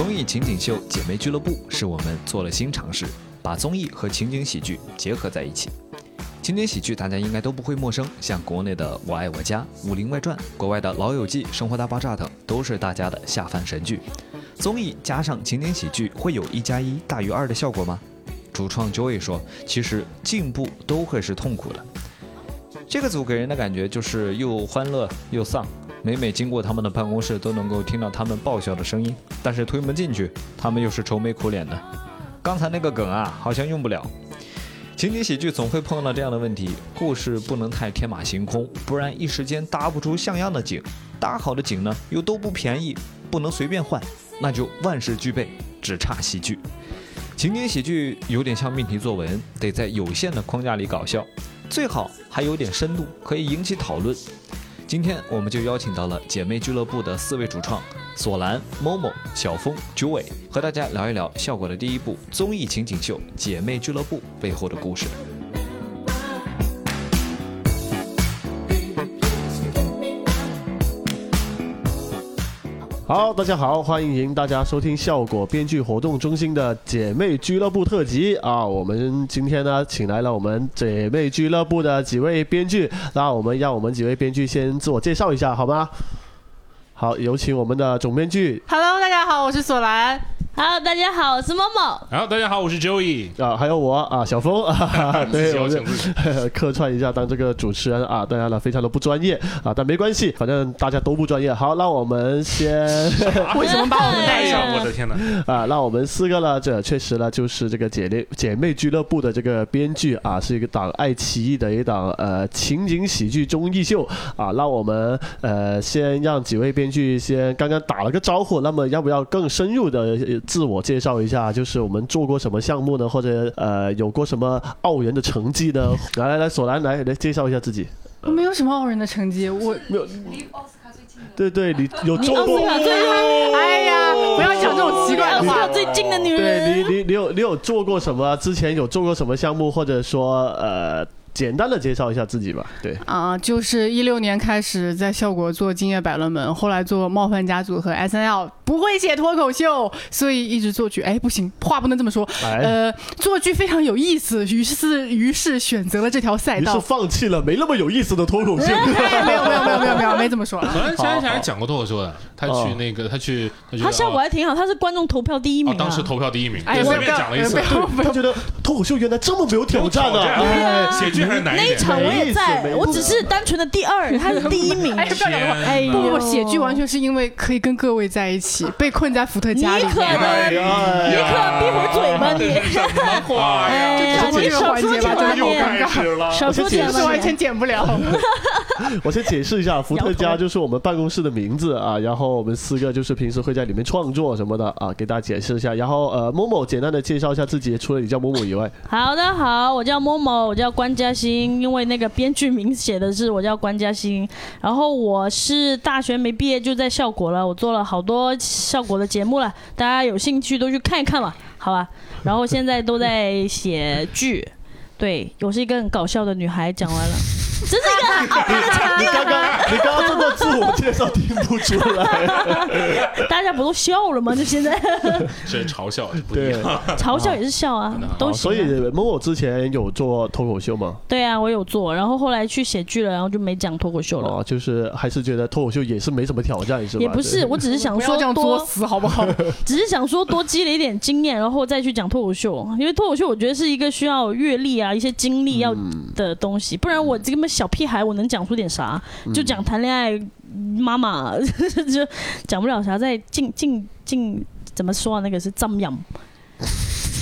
综艺情景秀姐妹俱乐部是我们做了新尝试，把综艺和情景喜剧结合在一起。情景喜剧大家应该都不会陌生，像国内的《我爱我家》《武林外传》，国外的《老友记》《生活大爆炸》等，都是大家的下饭神剧。综艺加上情景喜剧，会有一加一大于二的效果吗？主创 Joey 说，其实进步都会是痛苦的。这个组给人的感觉就是又欢乐又丧，每每经过他们的办公室，都能够听到他们爆笑的声音，但是推门进去，他们又是愁眉苦脸的。刚才那个梗啊，好像用不了。情景喜剧总会碰到这样的问题，故事不能太天马行空，不然一时间搭不出像样的景。搭好的景呢，又都不便宜，不能随便换，那就万事俱备，只差喜剧。情景喜剧有点像命题作文，得在有限的框架里搞笑，最好还有点深度，可以引起讨论。今天我们就邀请到了姐妹俱乐部的四位主创。索兰、某某、小峰、九尾和大家聊一聊效果的第一部综艺情景秀《姐妹俱乐部》背后的故事。好，大家好，欢迎大家收听效果编剧活动中心的姐妹俱乐部特辑啊！我们今天呢，请来了我们姐妹俱乐部的几位编剧，那我们让我们几位编剧先自我介绍一下，好吗？好，有请我们的总编剧。Hello，大家好，我是索兰。Hello，大家好，我是默默。好，大家好，我是 Joey 啊，还有我啊，小峰啊，对，我就 客串一下当这个主持人啊，当然了非常的不专业啊，但没关系，反正大家都不专业。好，那我们先为什么把我们带上？我的天哪！啊，那我们四个呢，这确实呢就是这个姐妹姐妹俱乐部的这个编剧啊，是一个档爱奇艺的一档呃情景喜剧综艺秀啊。那我们呃先让几位编剧先刚刚打了个招呼，那么要不要更深入的？自我介绍一下，就是我们做过什么项目呢？或者呃，有过什么傲人的成绩呢？来来来，索兰来来介绍一下自己。我没有什么傲人的成绩，我没有。对对，你有做过？哎呀，不要讲这种奇怪的话。最近的女人。对你，你你有你有做过什么？之前有做过什么项目？或者说呃。简单的介绍一下自己吧。对啊，就是一六年开始在效果做《今夜百乐门》，后来做《冒犯家族》和 S N L，不会写脱口秀，所以一直做剧。哎，不行，话不能这么说。呃，做剧非常有意思，于是于是选择了这条赛道。于是放弃了没那么有意思的脱口秀。没有没有没有没有没有没这么说。昨天前前还讲过脱口秀的，他去那个他去，他效果还挺好，他是观众投票第一名。当时投票第一名，对，随便讲了一次。他觉得脱口秀原来这么没有挑战呢。写剧还是难写。那一场我也在，我只是单纯的第二，他是第一名。哎，不不不，写剧完全是因为可以跟各位在一起，被困在伏特加里。你可能，你可闭会嘴吧你。什么话呀？就这个环节吧，又开始了。少说点，完全剪不了。我先解释一下，伏特加就是我们办公室的名字啊。然后我们四个就是平时会在里面创作什么的啊，给大家解释一下。然后呃，某某简单的介绍一下自己，除了你叫某某以外。好的，好，我叫某某，我叫关嘉欣，因为那个编剧名写的是我叫关嘉欣。然后我是大学没毕业就在效果了，我做了好多效果的节目了，大家有兴趣都去看一看吧，好吧。然后现在都在写剧，对我是一个很搞笑的女孩，讲完了。这是一个傲人的成绩。你刚刚你刚刚这个自我介绍听不出来，大家不都笑了吗？就现在 是嘲笑，对，嘲笑也是笑啊，都所以某某之前有做脱口秀吗？对啊，我有做，然后后来去写剧了，然后就没讲脱口秀了。哦，就是还是觉得脱口秀也是没什么挑战，是吧？也不是，我只是想说多死好不好？只是想说多积累一点经验，然后再去讲脱口秀，因为脱口秀我觉得是一个需要阅历啊、一些经历要的东西，不然我这么。小屁孩，我能讲出点啥？就讲谈恋爱，妈妈 就讲不了啥。在进进进，怎么说啊？那个是张扬。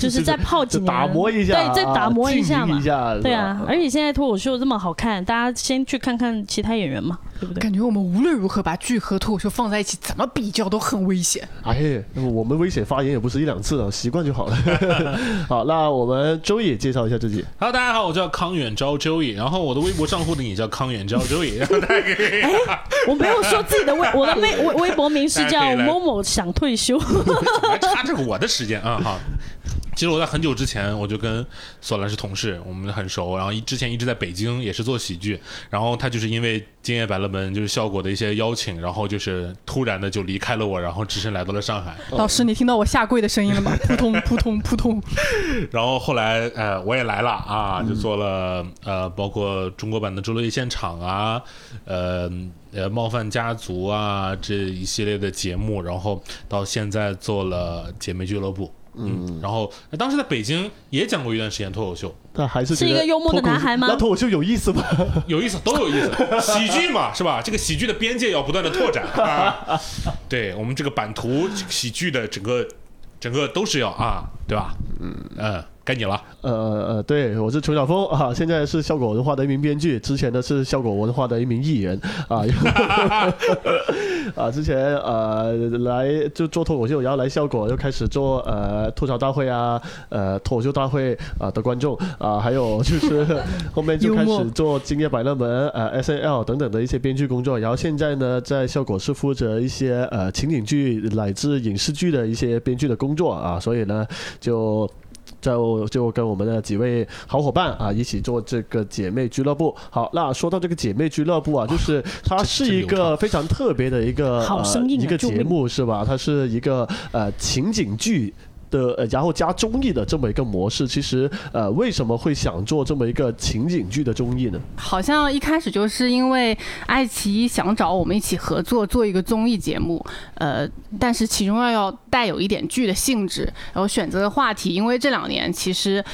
就是再泡几年，打磨一下，对，再打磨一下嘛，对啊。而且现在脱口秀这么好看，大家先去看看其他演员嘛，对不对？感觉我们无论如何把剧和脱口秀放在一起，怎么比较都很危险。哎，我们危险发言也不是一两次了，习惯就好了。好，那我们周也介绍一下自己。Hello，大家好，我叫康远昭周也，然后我的微博账户呢也叫康远昭周也。哎，我没有说自己的微，我的微微微博名是叫某某想退休。还插着我的时间啊，哈。其实我在很久之前我就跟索兰是同事，我们很熟，然后一之前一直在北京也是做喜剧，然后他就是因为今夜百乐门就是效果的一些邀请，然后就是突然的就离开了我，然后只身来到了上海。老 师，你听到我下跪的声音了吗？扑通扑通扑通。然后后来呃我也来了啊，就做了呃包括中国版的《周六夜现场》啊，呃呃冒犯家族啊这一系列的节目，然后到现在做了姐妹俱乐部。嗯，然后当时在北京也讲过一段时间脱口秀，但还是是一个幽默的男孩吗？那脱口秀有意思吗？有意思，都有意思。喜剧嘛，是吧？这个喜剧的边界要不断的拓展啊。对我们这个版图喜剧的整个整个都是要啊，对吧？嗯嗯。该你了，呃呃，对我是邱晓峰啊，现在是效果文化的一名编剧，之前呢是效果文化的一名艺人啊，啊，之前呃来就做脱口秀，然后来效果又开始做呃吐槽大会啊，呃脱口秀大会啊的观众啊，还有就是 后面就开始做今夜百乐门呃 S N L 等等的一些编剧工作，然后现在呢在效果是负责一些呃情景剧乃至影视剧的一些编剧的工作啊，所以呢就。就就跟我们的几位好伙伴啊一起做这个姐妹俱乐部。好，那说到这个姐妹俱乐部啊，就是它是一个非常特别的一个一个节目，是吧？它是一个呃情景剧。的呃，然后加综艺的这么一个模式，其实呃，为什么会想做这么一个情景剧的综艺呢？好像一开始就是因为爱奇艺想找我们一起合作做一个综艺节目，呃，但是其中要要带有一点剧的性质，然后选择的话题，因为这两年其实。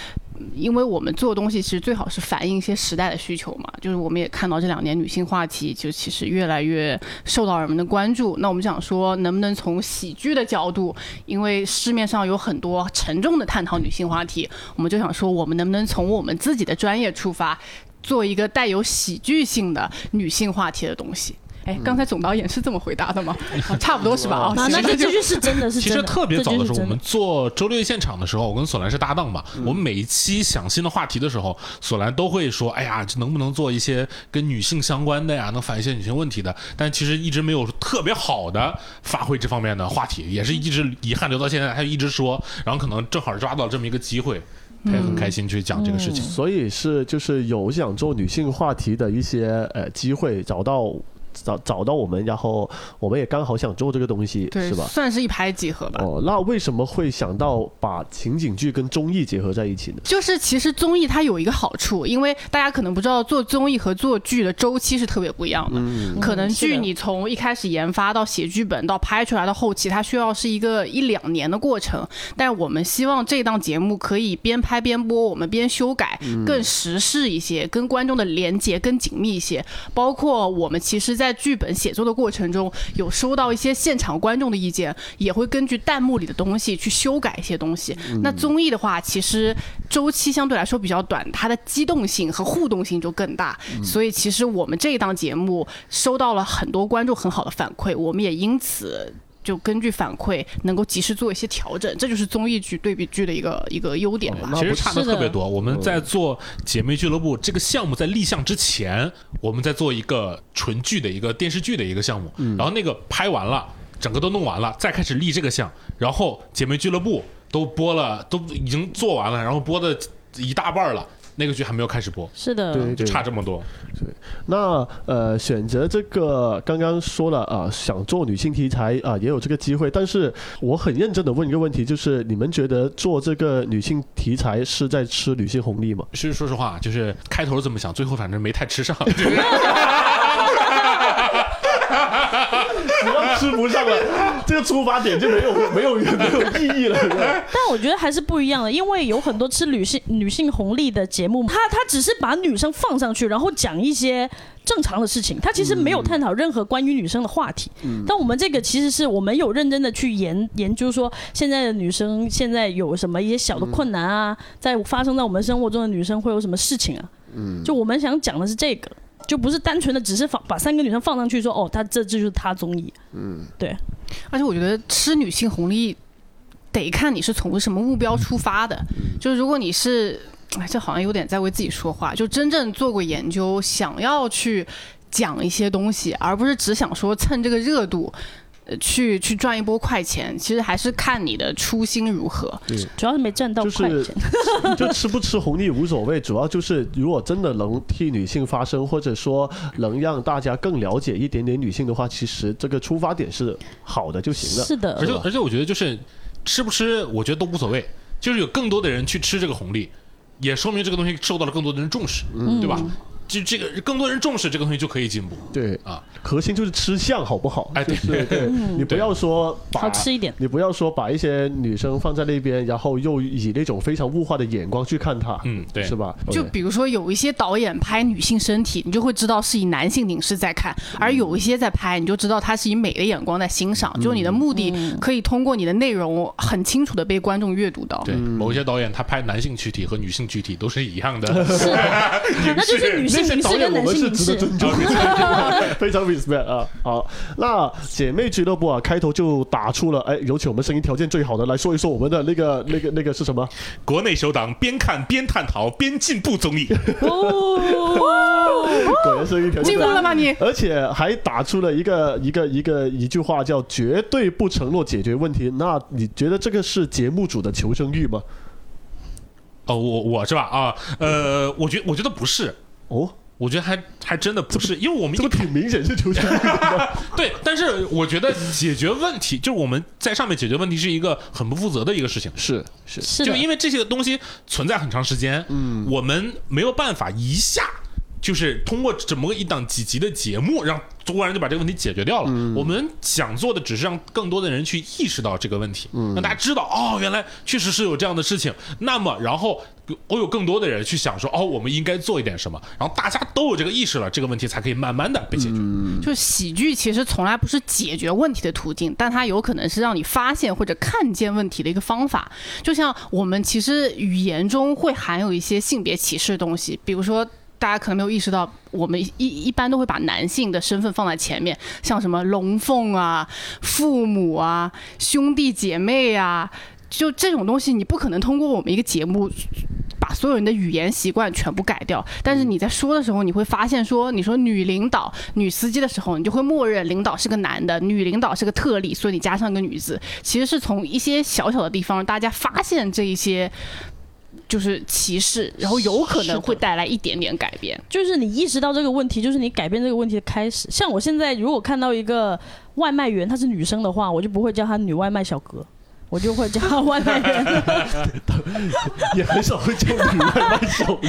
因为我们做东西其实最好是反映一些时代的需求嘛，就是我们也看到这两年女性话题就其实越来越受到人们的关注。那我们想说，能不能从喜剧的角度，因为市面上有很多沉重的探讨女性话题，我们就想说，我们能不能从我们自己的专业出发，做一个带有喜剧性的女性话题的东西。哎，刚才总导演是这么回答的吗？差不多是吧？啊，那这句是真的是。其实特别早的时候，我们做周六现场的时候，我跟索兰是搭档嘛。我们每一期想新的话题的时候，索兰都会说：“哎呀，能不能做一些跟女性相关的呀，能反映一些女性问题的？”但其实一直没有特别好的发挥这方面的话题，也是一直遗憾留到现在。他就一直说，然后可能正好抓到这么一个机会，他也很开心去讲这个事情。所以是就是有想做女性话题的一些呃机会，找到。找找到我们，然后我们也刚好想做这个东西，是吧？算是一拍即合吧。哦，那为什么会想到把情景剧跟综艺结合在一起呢？就是其实综艺它有一个好处，因为大家可能不知道，做综艺和做剧的周期是特别不一样的。嗯，可能剧你从一开始研发到写剧本到拍出来的后期，它需要是一个一两年的过程。但我们希望这档节目可以边拍边播，我们边修改，更时事一些，跟观众的连接更紧密一些。包括我们其实，在在剧本写作的过程中，有收到一些现场观众的意见，也会根据弹幕里的东西去修改一些东西。那综艺的话，其实周期相对来说比较短，它的机动性和互动性就更大。所以，其实我们这一档节目收到了很多观众很好的反馈，我们也因此。就根据反馈，能够及时做一些调整，这就是综艺剧对比剧的一个一个优点吧。其实差的特别多。我们在做姐妹俱乐部这个项目在立项之前，我们在做一个纯剧的一个电视剧的一个项目，然后那个拍完了，整个都弄完了，再开始立这个项，然后姐妹俱乐部都播了，都已经做完了，然后播的一大半了。那个剧还没有开始播，是的，对，就差这么多。对，那呃，选择这个刚刚说了啊，想做女性题材啊，也有这个机会。但是我很认真的问一个问题，就是你们觉得做这个女性题材是在吃女性红利吗？其实说实话，就是开头这么想，最后反正没太吃上。吃不上了，这个出发点就没有没有没有意义了。但我觉得还是不一样的，因为有很多吃女性女性红利的节目，他他只是把女生放上去，然后讲一些正常的事情，他其实没有探讨任何关于女生的话题。但我们这个其实是我们有认真的去研研究，说现在的女生现在有什么一些小的困难啊，在发生在我们生活中的女生会有什么事情啊？嗯，就我们想讲的是这个。就不是单纯的只是放把三个女生放上去说哦，她这这就是她综艺，嗯，对。而且我觉得吃女性红利，得看你是从什么目标出发的。就是如果你是，哎，这好像有点在为自己说话。就真正做过研究，想要去讲一些东西，而不是只想说蹭这个热度。去去赚一波快钱，其实还是看你的初心如何。对，主要是没赚到快钱。就吃不吃红利无所谓，主要就是如果真的能替女性发声，或者说能让大家更了解一点点女性的话，其实这个出发点是好的就行了。是的，而且而且我觉得就是吃不吃，我觉得都无所谓，就是有更多的人去吃这个红利，也说明这个东西受到了更多的人重视，对吧？就这个更多人重视这个东西就可以进步。对啊，核心就是吃相好不好？哎，对对对，你不要说好吃一点，你不要说把一些女生放在那边，然后又以那种非常物化的眼光去看她。嗯，对，是吧？就比如说有一些导演拍女性身体，你就会知道是以男性凝视在看；而有一些在拍，你就知道他是以美的眼光在欣赏。就是你的目的可以通过你的内容很清楚的被观众阅读到。对，某一些导演他拍男性躯体和女性躯体都是一样的，是 那就是女。那些导演我们是值得尊重的，非常 respect 啊！好，那姐妹俱乐部啊，开头就打出了，哎，有请我们声音条件最好的来说一说我们的那个、那个、那个是什么？国内首档边看边探讨边进步综艺。哦，果然声音条件进步了吗你？而且还打出了一个一个一个一句话，叫绝对不承诺解决问题。那你觉得这个是节目组的求生欲吗？哦，我我是吧？啊，呃，我觉我觉得不是。哦，我觉得还还真的不是，因为我们这个挺明显是求生欲的。对，但是我觉得解决问题，就是我们在上面解决问题是一个很不负责的一个事情。是是，是就因为这些东西存在很长时间，嗯，我们没有办法一下就是通过这么一档几集的节目让。中国人就把这个问题解决掉了。我们想做的只是让更多的人去意识到这个问题，让大家知道哦，原来确实是有这样的事情。那么，然后我有更多的人去想说，哦，我们应该做一点什么。然后大家都有这个意识了，这个问题才可以慢慢的被解决。就是喜剧其实从来不是解决问题的途径，但它有可能是让你发现或者看见问题的一个方法。就像我们其实语言中会含有一些性别歧视的东西，比如说。大家可能没有意识到，我们一一般都会把男性的身份放在前面，像什么龙凤啊、父母啊、兄弟姐妹啊，就这种东西，你不可能通过我们一个节目把所有人的语言习惯全部改掉。但是你在说的时候，你会发现，说你说女领导、女司机的时候，你就会默认领导是个男的，女领导是个特例，所以你加上一个女字，其实是从一些小小的地方，大家发现这一些。就是歧视，然后有可能会带来一点点改变。就是你意识到这个问题，就是你改变这个问题的开始。像我现在，如果看到一个外卖员她是女生的话，我就不会叫她女外卖小哥。我就会叫外卖员，也很少会叫女外卖小哥，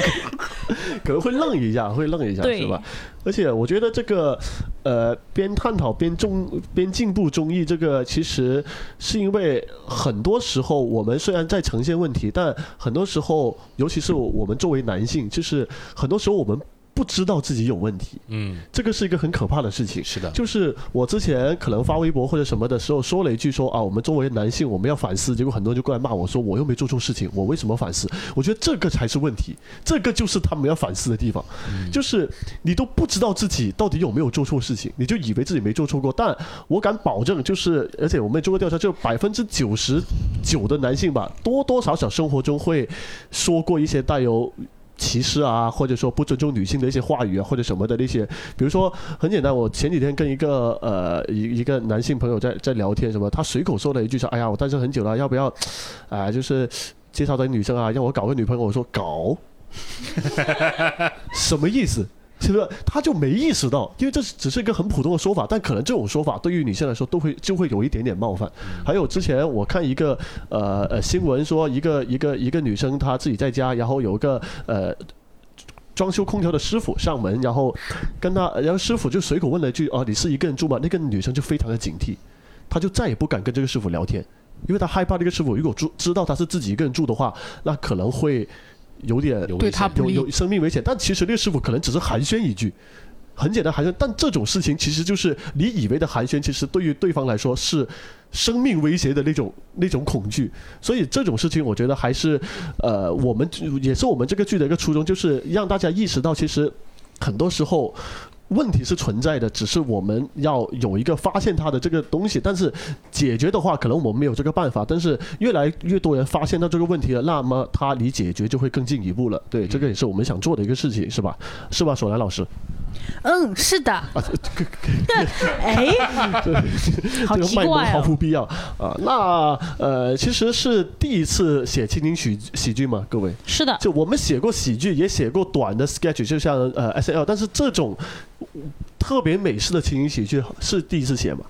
可能会愣一下，会愣一下，是吧？而且我觉得这个，呃，边探讨边中边进步综艺，这个其实是因为很多时候我们虽然在呈现问题，但很多时候，尤其是我们作为男性，就是很多时候我们。不知道自己有问题，嗯，这个是一个很可怕的事情。是的，就是我之前可能发微博或者什么的时候说了一句说啊，我们作为男性我们要反思，结果很多人就过来骂我说我又没做错事情，我为什么反思？我觉得这个才是问题，这个就是他们要反思的地方，就是你都不知道自己到底有没有做错事情，你就以为自己没做错过。但我敢保证，就是而且我们做过调查，就百分之九十九的男性吧，多多少少生活中会说过一些带有。歧视啊，或者说不尊重女性的一些话语啊，或者什么的那些，比如说很简单，我前几天跟一个呃一一个男性朋友在在聊天，什么他随口说了一句说，哎呀，我单身很久了，要不要啊？就是介绍的女生啊，让我搞个女朋友，我说搞，什么意思？是不是他就没意识到？因为这只是一个很普通的说法，但可能这种说法对于女性来说都会就会有一点点冒犯。还有之前我看一个呃呃新闻说，一个一个一个女生她自己在家，然后有一个呃装修空调的师傅上门，然后跟她，然后师傅就随口问了一句：“哦，你是一个人住吗？”那个女生就非常的警惕，她就再也不敢跟这个师傅聊天，因为她害怕这个师傅如果住知道她是自己一个人住的话，那可能会。有点对他有有生命危险，但其实那个师傅可能只是寒暄一句，很简单寒暄。但这种事情其实就是你以为的寒暄，其实对于对方来说是生命威胁的那种那种恐惧。所以这种事情，我觉得还是呃，我们也是我们这个剧的一个初衷，就是让大家意识到，其实很多时候。问题是存在的，只是我们要有一个发现它的这个东西。但是解决的话，可能我们没有这个办法。但是越来越多人发现到这个问题了，那么它离解决就会更进一步了。对，这个也是我们想做的一个事情，是吧？是吧，索兰老师？嗯，是的。哎，好奇怪哦。毫不必要啊。那呃，其实是第一次写情景喜喜剧嘛，各位。是的，就我们写过喜剧，也写过短的 sketch，就像呃 S L，但是这种特别美式的情景喜剧是第一次写吗？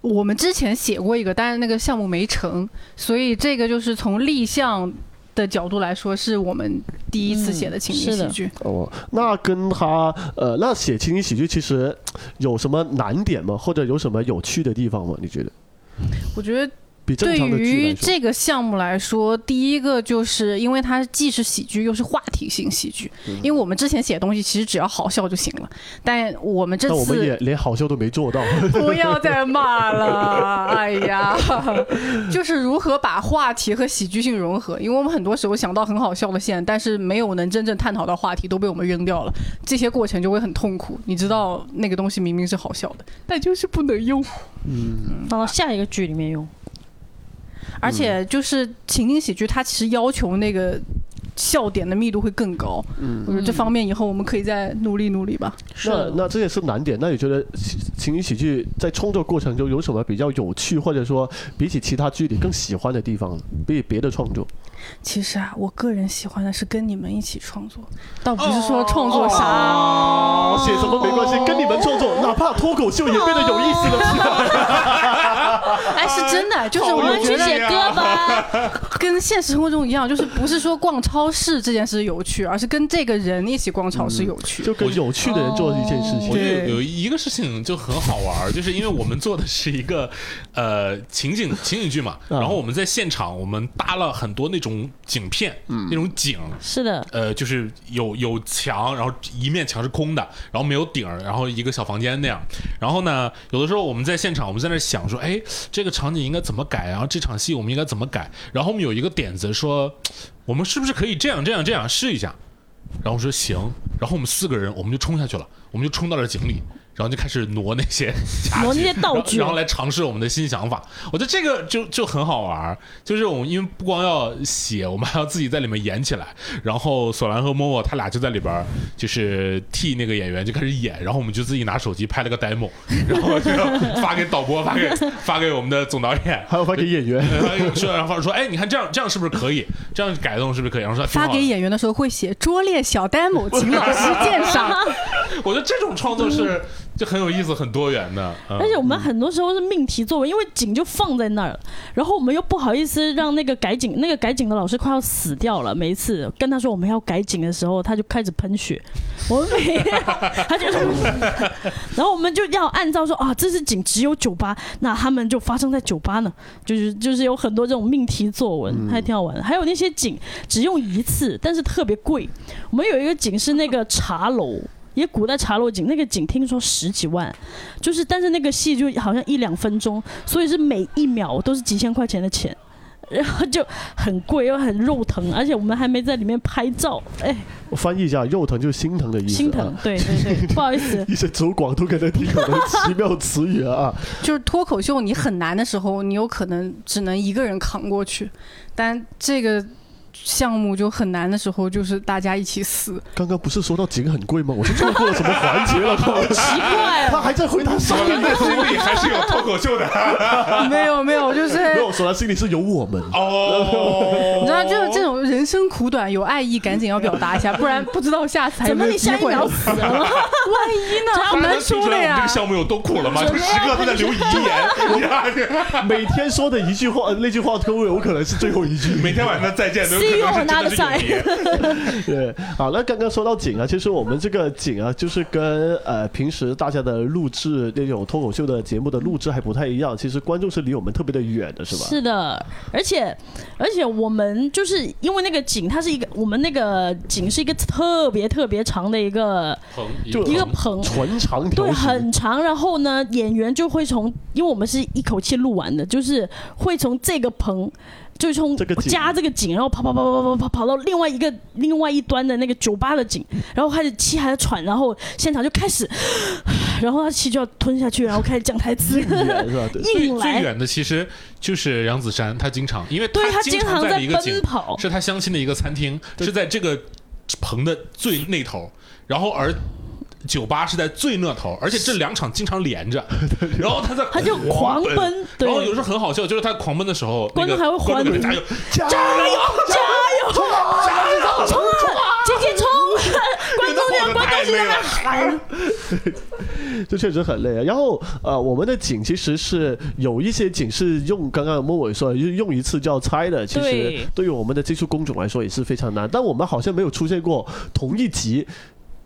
我们之前写过一个，但是那个项目没成，所以这个就是从立项的角度来说，是我们第一次写的情景喜剧。哦，那跟他呃，那写情景喜剧其实有什么难点吗？或者有什么有趣的地方吗？你觉得我觉得比正对常的剧来说？于这个项目来说，第一个就是因为它既是喜剧又是话题性喜剧，嗯因为我们之前写的东西其实只要好笑就行了，但我们这但我们也次连好笑都没做到。不要再骂了，哎呀，就是如何把话题和喜剧性融合，因为我们很多时候想到很好笑的线，但是没有能真正探讨到话题，都被我们扔掉了，这些过程就会很痛苦。你知道那个东西明明是好笑的，但就是不能用。嗯放到下一个剧里面用。而且就是情景喜剧，它其实要求那个笑点的密度会更高。嗯，我觉得这方面以后我们可以再努力努力吧。那那这也是难点。那你觉得情情景喜剧在创作过程中有什么比较有趣，或者说比起其他剧里更喜欢的地方呢？比起别的创作？其实啊，我个人喜欢的是跟你们一起创作，倒不是说创作啥。哦，写什么没关系，跟你们创作，哪怕脱口秀也变得有意思了起来。哎，是真的，就是我们去写歌吧。跟现实生活中一样，就是不是说逛超市这件事有趣，而是跟这个人一起逛超市有趣。就跟有趣的人做一件事情。我觉得有有一个事情就很好玩，就是因为我们做的是一个 呃情景情景剧嘛，啊然后我们在现场我们搭了很多那种景片，那种景。是的，呃，就是有有墙，然后一面墙是空的，然后没有顶，然后一个小房间那样。然后呢，有的时候我们在现场，我们在那想说，哎，这个场景应该怎么改？然后这场戏我们应该怎么改？然后我们有一个点子说，我们是不是可以这样这样这样试一下？然后我说行，然后我们四个人我们就冲下去了，我们就冲到了井里，然后就开始挪那些家具 挪那些道具然后然后来尝试我们的新想法。我觉得这个就就很好玩儿，就是我们因为不光要写，我们还要自己在里面演起来。然后索兰和默默他俩就在里边就是替那个演员就开始演，然后我们就自己拿手机拍了个 demo，然后就发给导播，发给发给我们的总导演。还有发给演员，然后说，哎，你看这样这样是不是可以？这样改动是不是可以？然后说挺好发给演员的时候会写拙劣小 demo，请老师鉴赏。我觉得这种创作是就很有意思、很多元的。嗯而且我们很多时候是命题作文，因为景就放在那儿了，然后我们又不好意思让那个改景，那个改景的老师快要死掉了。每一次跟他说我们要改景的时候，他就开始喷血。我们每 他就是，然后我们就要按照说啊，这是景只有酒吧，那他们就发生在酒吧呢，就是就是有很多这种命题作文，还挺好玩的。还有那些景只用一次，但是特别贵。我们有一个景是那个茶楼。也古代茶楼景，那个景听说十几万，就是但是那个戏就好像一两分钟，所以是每一秒都是几千块钱的钱，然后就很贵又很肉疼，而且我们还没在里面拍照，哎，我翻译一下，肉疼就是心疼的意思。心疼啊。，对对对，不好意思，一些走广东可能听懂的奇妙词语啊！就是脱口秀，你很难的时候，你有可能只能一个人扛过去，但这个项目就很难的时候，就是大家一起死。刚刚不是说到井很贵吗？我是错过了什么环节了？奇怪他，还在回答上面的心里还是有脱口秀的 没有没有，就是没有，说他心里是有我们。哦。你知道，就这种人生苦短，有爱意，赶紧要表达一下，不然不知道下次还有怎么没有机会。你下一秒万死了万？一呢？好难大家能说的呀这个。项目有多苦了吗？就时刻都在留遗言，每天说的一句话，那句话都有可能是最后一句。每天晚上再见都有可能是真 another 的是有遗。对，好，那刚刚说到景啊，其实我们这个景啊，就是跟呃平时大家的录制那种脱口秀的节目的录制还不太一样。其实观众是离我们特别的远的，是吧？是的，而且而且我们就是因为那个景，它是一个我们那个景是一个特别特别长的一个棚一个棚，纯长条对，很长。然后呢，演员就会从，因为我们是一口气录完的，就是会从这个棚。就从这个景。加这个景，然后跑跑跑跑跑跑跑到另外一个另外一端的那个酒吧的景，然后开始气还在喘，然后现场就开始，然后他气就要吞下去，然后开始讲台词，硬来，远的其实就是杨子姗，她经常，因为对他经常在一个景奔跑，是他相亲的一个餐厅，是在这个棚的最那头，然后而酒吧是在最那头，而且这两场经常连着，然后他在他就狂奔，对然后有时候很好笑，就是他狂奔的时候，观众还会欢呼加油，加加油加油冲啊加油，冲啊，姐姐冲！观众那就观众就在那喊，这确实很累啊。然后呃，我们的景其实是有一些景是用刚刚莫伟说的，用一次就要拆的。其实对对于我们的技术工种来说也是非常难，但我们好像没有出现过同一集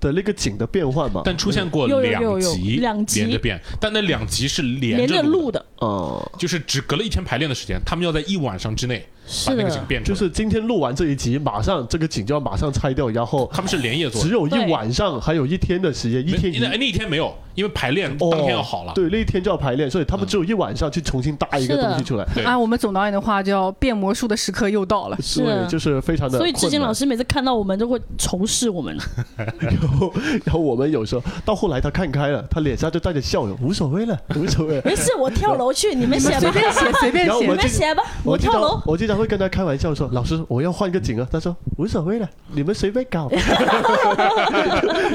的那个景的变换嘛。但出现过两有集两集。连着变，但那两集是连连着录录，的，哦、就是只隔了一天排练的时间，他们要在一晚上之内把是那个景，变出来，就是今天录完这一集，马上这个景就要马上拆掉，然后他们是连夜做。只有一晚上，还有一天的时间，一天一那那一天没有，因为排练哦当天要好了。对，那一天就要排练，所以他们只有一晚上去重新搭一个东西出来。对按我们总导演的话叫变魔术的时刻又到了。是对，就是非常的。所以志坚老。师每次看到我们都会仇视我们，然后，然后我们有时候到后来他看开了，他脸上就带着笑容，无所谓了，无所谓了。没事，我跳楼去，你们写吧，随便写，随便写。你们写吧，我经跳楼常。我经常会跟他开玩笑说：“老师，我要换个景啊。”他说：“无所谓了，你们随便搞。”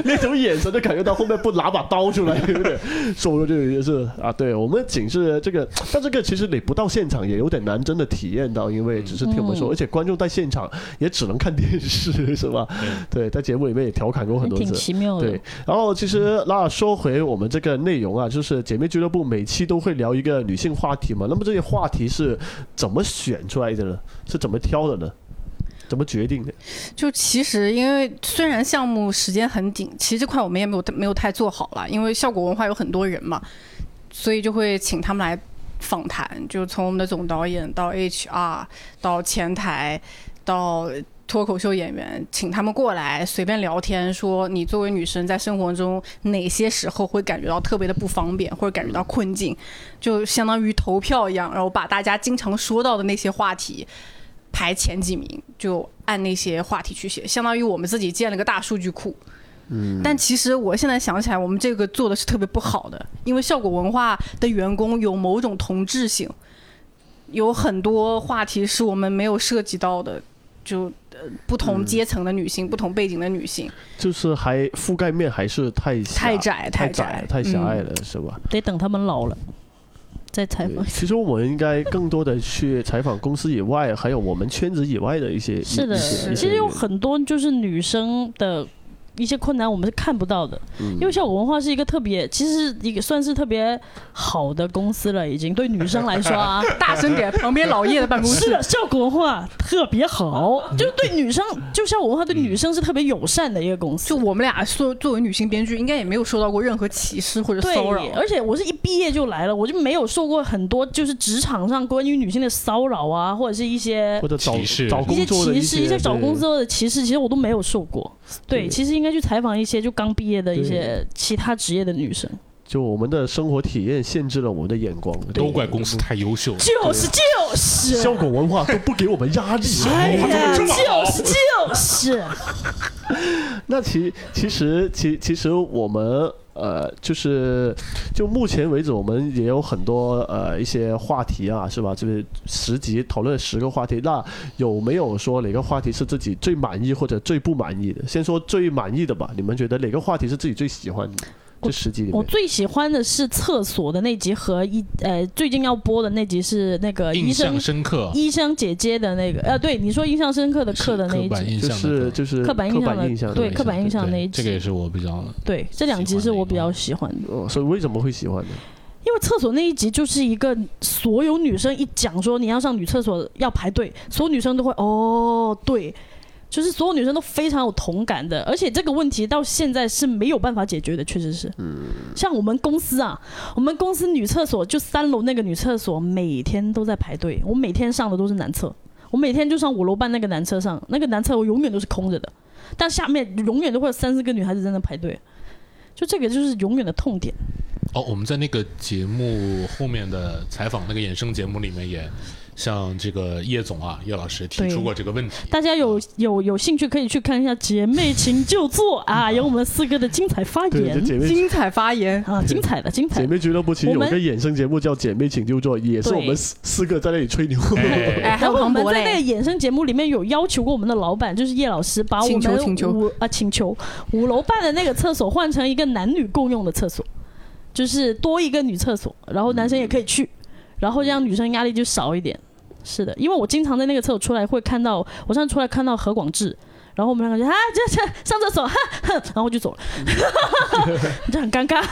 那种眼神就感觉到后面不拿把刀出来，有点说的这个就是啊，对我们的景是这个，但这个其实你不到现场也有点难真的体验到，因为只是听我们说，嗯而且观众在现场也只能看电视，是吧？对，在节目里面也调侃过很多挺次。奇妙的对，，然后其实那说回我们这个内容啊，就是姐妹俱乐部每期都会聊一个女性话题嘛。那么这些话题是怎么选出来的呢？是怎么挑的呢？怎么决定的？就其实因为虽然项目时间很紧，其实这块我们也没有没有太做好了，因为效果文化有很多人嘛，所以就会请他们来访谈，就从我们的总导演到 HR 到前台到。脱口秀演员，请他们过来随便聊天，说你作为女生在生活中哪些时候会感觉到特别的不方便，或者感觉到困境，就相当于投票一样，然后把大家经常说到的那些话题排前几名，就按那些话题去写，相当于我们自己建了个大数据库。嗯，但其实我现在想起来，我们这个做的是特别不好的，因为效果文化的员工有某种同质性，有很多话题是我们没有涉及到的，就呃不同阶层的女性、不同背景的女性，就是还覆盖面还是太太窄太窄太狭隘嗯了，是吧？得等他们老了再采访。其实我们应该更多的去采访公司以外，还有我们圈子以外的一些。是的，一些一些其实有很多就是女生的一些困难，我们是看不到的。嗯因为效果文化是一个特别，其实是一个算是特别好的公司了，已经对女生来说啊。大声点，旁边老叶的办公室 是的，效果文化特别好，就是对女生，就效果文化对女生是特别友善的一个公司。就我们俩说作为女性编剧，应该也没有受到过任何歧视或者骚扰，，而且我是一毕业就来了，我就没有受过很多就是职场上关于女性的骚扰啊，或者是一些或者找歧视找一些工作的歧视、一些找工作的歧视，其实我都没有受过。对，对其实应该去采访一些就刚毕业的一些其他职业的女生。就我们的生活体验限制了我们的眼光，都怪公司太优秀了。就是就是，效果文化都不给我们压力。哎呀，就是就是，那其其实其其实我们呃就是就目前为止，我们也有很多呃一些话题啊，是吧？就是十集讨论十个话题，那有没有说哪个话题是自己最满意或者最不满意的？先说最满意的吧，你们觉得哪个话题是自己最喜欢的？这十集里面，我最喜欢的是厕所的那集和一呃最近要播的那集是那个医印生象深刻，医生姐姐的那个呃对你说印象深刻的课的那一集，是就是刻板印象的对刻板印象那一集，这个也是我比较对这两集是我比较喜欢的。哦，所以为什么会喜欢呢？因为厕所那一集就是一个所有女生一讲说你要上女厕所要排队，所有女生都会哦对，就是所有女生都非常有同感的，而且这个问题到现在是没有办法解决的，确实是。嗯，像我们公司啊，我们公司女厕所就三楼那个女厕所每天都在排队，我每天上的都是男厕，我每天就上五楼半那个男厕上，那个男厕我永远都是空着的，但下面永远都会有三四个女孩子在那排队。就这个就是永远的痛点，哦，我们在那个节目后面的采访那个衍生节目里面也向这个叶总啊叶老师提出过这个问题。大家有有有兴趣可以去看一下《姐妹情就坐》啊，有我们四个的精彩发言，精彩发言啊，精彩的精彩。姐妹俱乐部其实有个衍生节目叫《姐妹请就坐》，也是我们四四个在那里吹牛。哎，还有我们在那个衍生节目里面有要求过我们的老板，就是叶老师，把我们五啊请求五楼半的那个厕所换成一个男女共用的厕所。就是多一个女厕所，然后男生也可以去，然后这样女生压力就少一点。是的，因为我经常在那个厕所出来会看到，我上次出来看到何广智，然后我们两个就啊，这这上厕所，然后就走了，就很尴尬。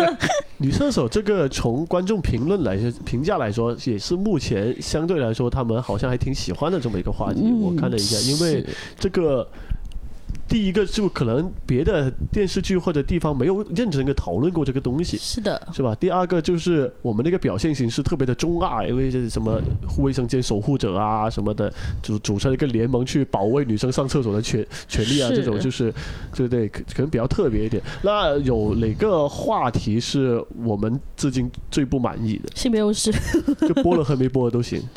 女厕所这个从观众评论来评价来说，也是目前相对来说他们好像还挺喜欢的这么一个话题。我看了一下，因为这个。第一个就可能别的电视剧或者地方没有认真的讨论过这个东西，是的，是吧？第二个就是我们那个表现形式特别的中二，因为是什么卫生间守护者啊什么的，组组成一个联盟去保卫女生上厕所的权权利啊，这种就是对对，可可能比较特别一点。那有哪个话题是我们至今最不满意的？性别优势，就播了和没播的都行。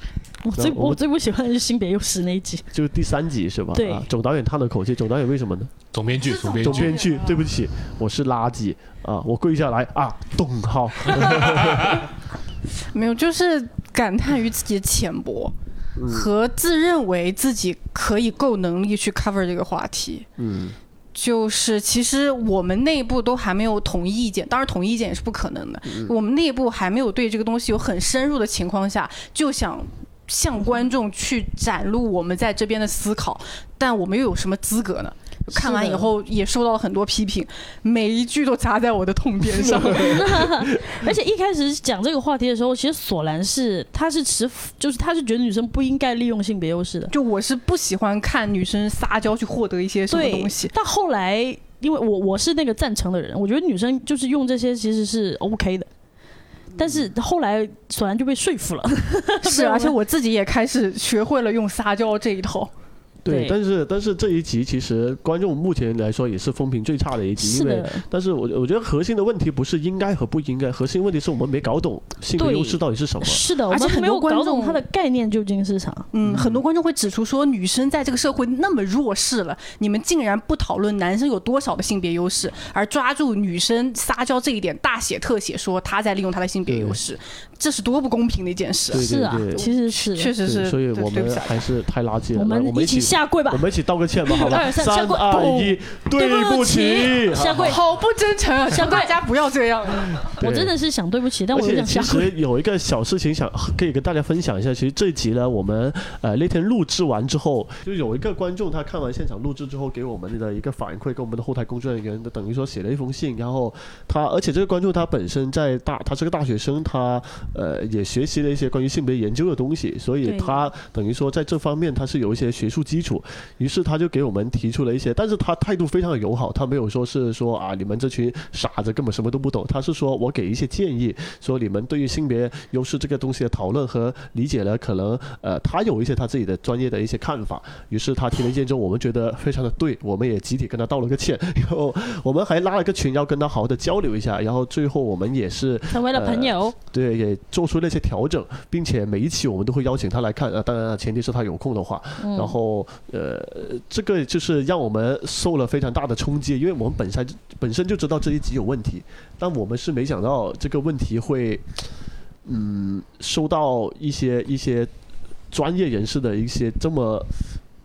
我最我最不喜欢的是性别优势那一集，就是第三集是吧？对，总导演叹了口气，总导演为什么呢？总编剧，总编剧，总编剧，对不起，我是垃圾啊！我跪下来啊，动号。没有，就是感叹于自己的浅薄和自认为自己可以够能力去 cover 这个话题。嗯，就是其实我们内部都还没有统一意见，当然统一意见也是不可能的。我们内部还没有对这个东西有很深入的情况下，就想。向观众去展露我们在这边的思考，但我们又有什么资格呢？看完以后也受到了很多批评，每一句都砸在我的痛点上。而且一开始讲这个话题的时候，其实索兰是他是持就是他是觉得女生不应该利用性别优势的。就我是不喜欢看女生撒娇去获得一些什么东西。但后来因为我我是那个赞成的人，我觉得女生就是用这些其实是 OK 的。但是后来索兰就被说服了，是，而且我自己也开始学会了用撒娇这一套。对，但是但是这一集其实观众目前来说也是风评最差的一集，因为但是我我觉得核心的问题不是应该和不应该，核心问题是我们没搞懂性别优势到底是什么。是的，而且很多观众他的概念究竟是啥。嗯，很多观众会指出说，女生在这个社会那么弱势了，你们竟然不讨论男生有多少的性别优势，而抓住女生撒娇这一点大写特写，说她在利用她的性别优势，这是多不公平的一件事。是啊，其实是确实是，所以我们还是太垃圾了。我们一起。下跪吧！我们一起道个歉吧，好吧？三二一，对不起，下跪，好不真诚啊！向大家不要这样。我真的是想对不起，但我其实有一个小事情想可以跟大家分享一下。其实这一集呢，我们呃那天录制完之后，就有一个观众他看完现场录制之后给我们的一个反馈，跟我们的后台工作人员等于说写了一封信。然后他，而且这个观众他本身在大，他是个大学生，他呃也学习了一些关于性别研究的东西，所以他等于说在这方面他是有一些学术基。础，于是他就给我们提出了一些，但是他态度非常的友好，他没有说是说啊你们这群傻子根本什么都不懂，他是说我给一些建议，说你们对于性别优势这个东西的讨论和理解呢，可能呃他有一些他自己的专业的一些看法，于是他提了意见之后，我们觉得非常的对，我们也集体跟他道了个歉，然后我们还拉了个群要跟他好好的交流一下，然后最后我们也是成为了朋友，对，也做出那些调整，并且每一期我们都会邀请他来看，啊，当然前提是他有空的话，然后。呃，这个就是让我们受了非常大的冲击，因为我们本身本身就知道这一集有问题，但我们是没想到这个问题会，嗯，受到一些一些专业人士的一些这么。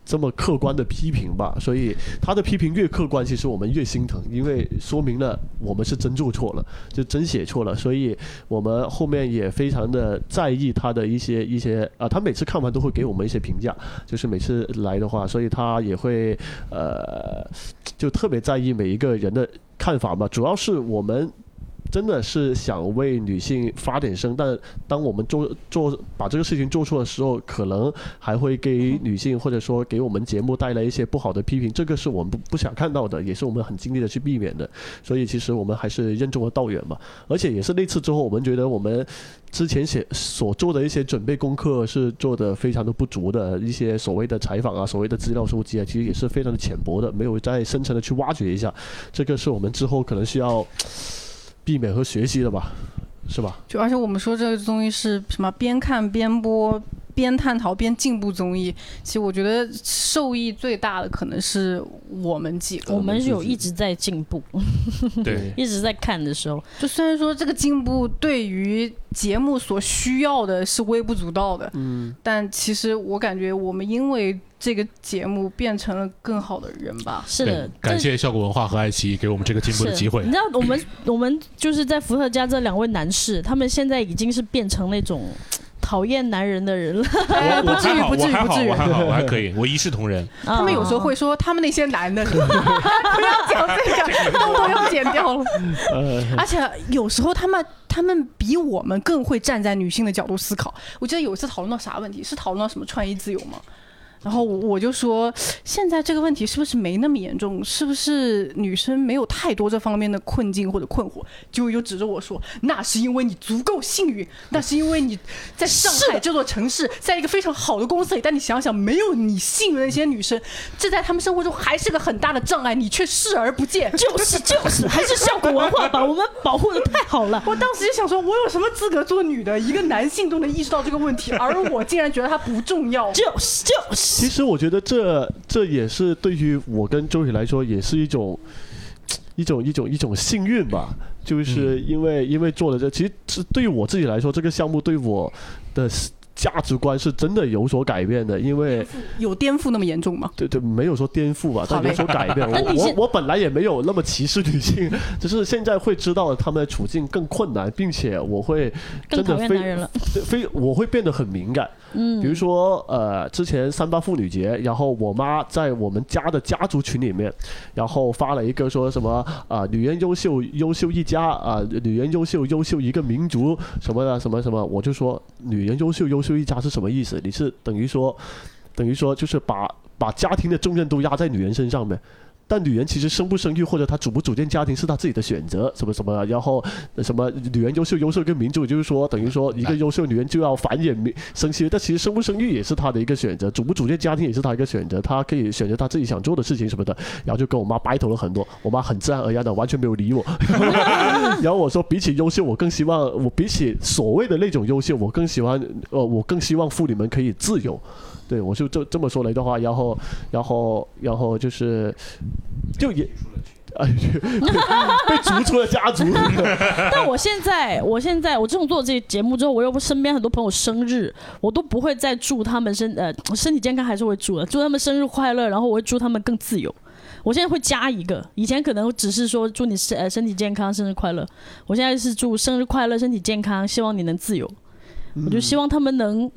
这么客观的批评吧，所以他的批评越客观，其实我们越心疼，因为说明了我们是真做错了，就真写错了，所以我们后面也非常的在意他的一些一些啊，他每次看完都会给我们一些评价，就是每次来的话，所以他也会呃，就特别在意每一个人的看法吧，主要是我们。真的是想为女性发点声，但当我们做做把这个事情做错的时候，可能还会给女性或者说给我们节目带来一些不好的批评，这个是我们不不想看到的，也是我们很尽力的去避免的。所以其实我们还是任重而道远嘛。而且也是那次之后，我们觉得我们之前写所做的一些准备功课是做的非常的不足的，一些所谓的采访啊，所谓的资料收集啊，其实也是非常的浅薄的，没有再深层的去挖掘一下。这个是我们之后可能需要。避免和学习的吧，是吧？就而且我们说这个东西是什么？边看边播，边探讨边进步综艺，其实我觉得受益最大的可能是我们几个。我们有一直在进步，对，一直在看的时候，就虽然说这个进步对于节目所需要的是微不足道的，嗯，但其实我感觉我们因为这个节目变成了更好的人吧。是的，感谢效果文化和爱奇艺给我们这个进步的机会。你知道，我们我们就是在伏特加这两位男士，他们现在已经是变成那种。讨厌男人的人了，不至于，不至于，不至于，我还好，我还可以，我一视同仁。他们有时候会说他们那些男的，不要讲这个，都都要剪掉了。而且有时候他们他们比我们更会站在女性的角度思考。我记得有一次讨论到啥问题，是讨论到什么穿衣自由吗？然后我就说，现在这个问题是不是没那么严重？是不是女生没有太多这方面的困境或者困惑？就又指着我说，那是因为你足够幸运，那是因为你在上海这座城市，在一个非常好的公司里。但你想想，没有你幸运的那些女生，这在她们生活中还是个很大的障碍，你却视而不见。就是就是，还是效果文化把我们保护的太好了。我当时就想说，我有什么资格做女的？一个男性都能意识到这个问题，而我竟然觉得它不重要。就是就是。其实我觉得这这也是对于我跟周宇来说，也是一种一种一种一种幸运吧。就是因为因为做了这，其实是对于我自己来说，这个项目对我的。价值观是真的有所改变的，因为有颠覆那么严重吗？对对，没有说颠覆吧，但有所改变。我我我本来也没有那么歧视女性，只是现在会知道她们的处境更困难，并且我会真的非非我会变得很敏感。嗯，比如说呃，之前三八妇女节，然后我妈在我们家的家族群里面，然后发了一个说什么啊，女人优秀，优秀一家啊，女人优秀，优秀一个民族什么的，什么什么，我就说女人优秀，优。秀一家是什么意思？你是等于说，等于说就是把把家庭的重任都压在女人身上呗。但女人其实生不生育或者她组不组建家庭是她自己的选择，什么什么，然后什么女人优秀优秀跟民主就是说等于说一个优秀女人就要繁衍生息，但其实生不生育也是她的一个选择，组不组建家庭也是她一个选择，她可以选择她自己想做的事情什么的。然后就跟我妈 battle 了很多，我妈很自然而然的完全没有理我。然后我说比起优秀，我更希望我比起所谓的那种优秀，我更喜欢呃我更希望妇女们可以自由。对，我就这这么说了一段话，然后，然后，然后就是，就也，哎，被逐出了家族。但我现在，我现在，我自从做这节目之后，我又身边很多朋友生日，我都不会再祝他们身呃身体健康，还是会祝的，祝他们生日快乐，然后我会祝他们更自由。我现在会加一个，以前可能只是说祝你身呃身体健康，生日快乐，我现在是祝生日快乐，身体健康，希望你能自由。我就希望他们能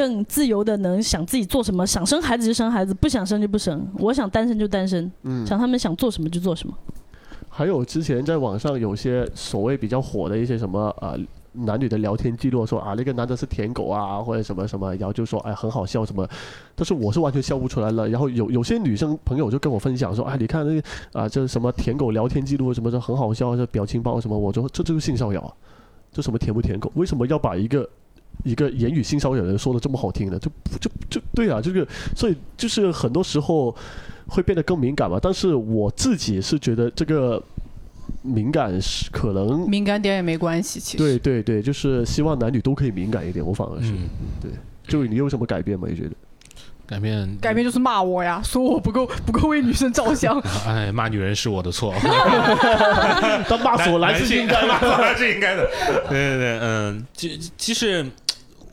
更自由的，能想自己做什么，想生孩子就生孩子，不想生就不生。我想单身就单身，嗯想他们想做什么就做什么。还有之前在网上有些所谓比较火的一些什么呃男女的聊天记录，说啊那个男的是舔狗啊或者什么什么，然后就说哎很好笑什么，但是我是完全笑不出来了。然后有有些女生朋友就跟我分享说，哎你看那个啊这什么舔狗聊天记录什么的很好笑，这表情包什么，我说这就是性骚扰，这什么舔不舔狗？为什么要把一个一个言语性骚扰人说的这么好听的，就就就对啊，这个所以就是很多时候会变得更敏感嘛。但是我自己是觉得这个敏感是可能敏感点也没关系，其实对对对，就是希望男女都可以敏感一点。我反而是对，就你有什么改变吗？你觉得改变改变就是骂我呀，说我不够不够为女生着想。哎，骂女人是我的错，他骂索兰是应该，骂索兰是应该的。对对对，嗯，其其实。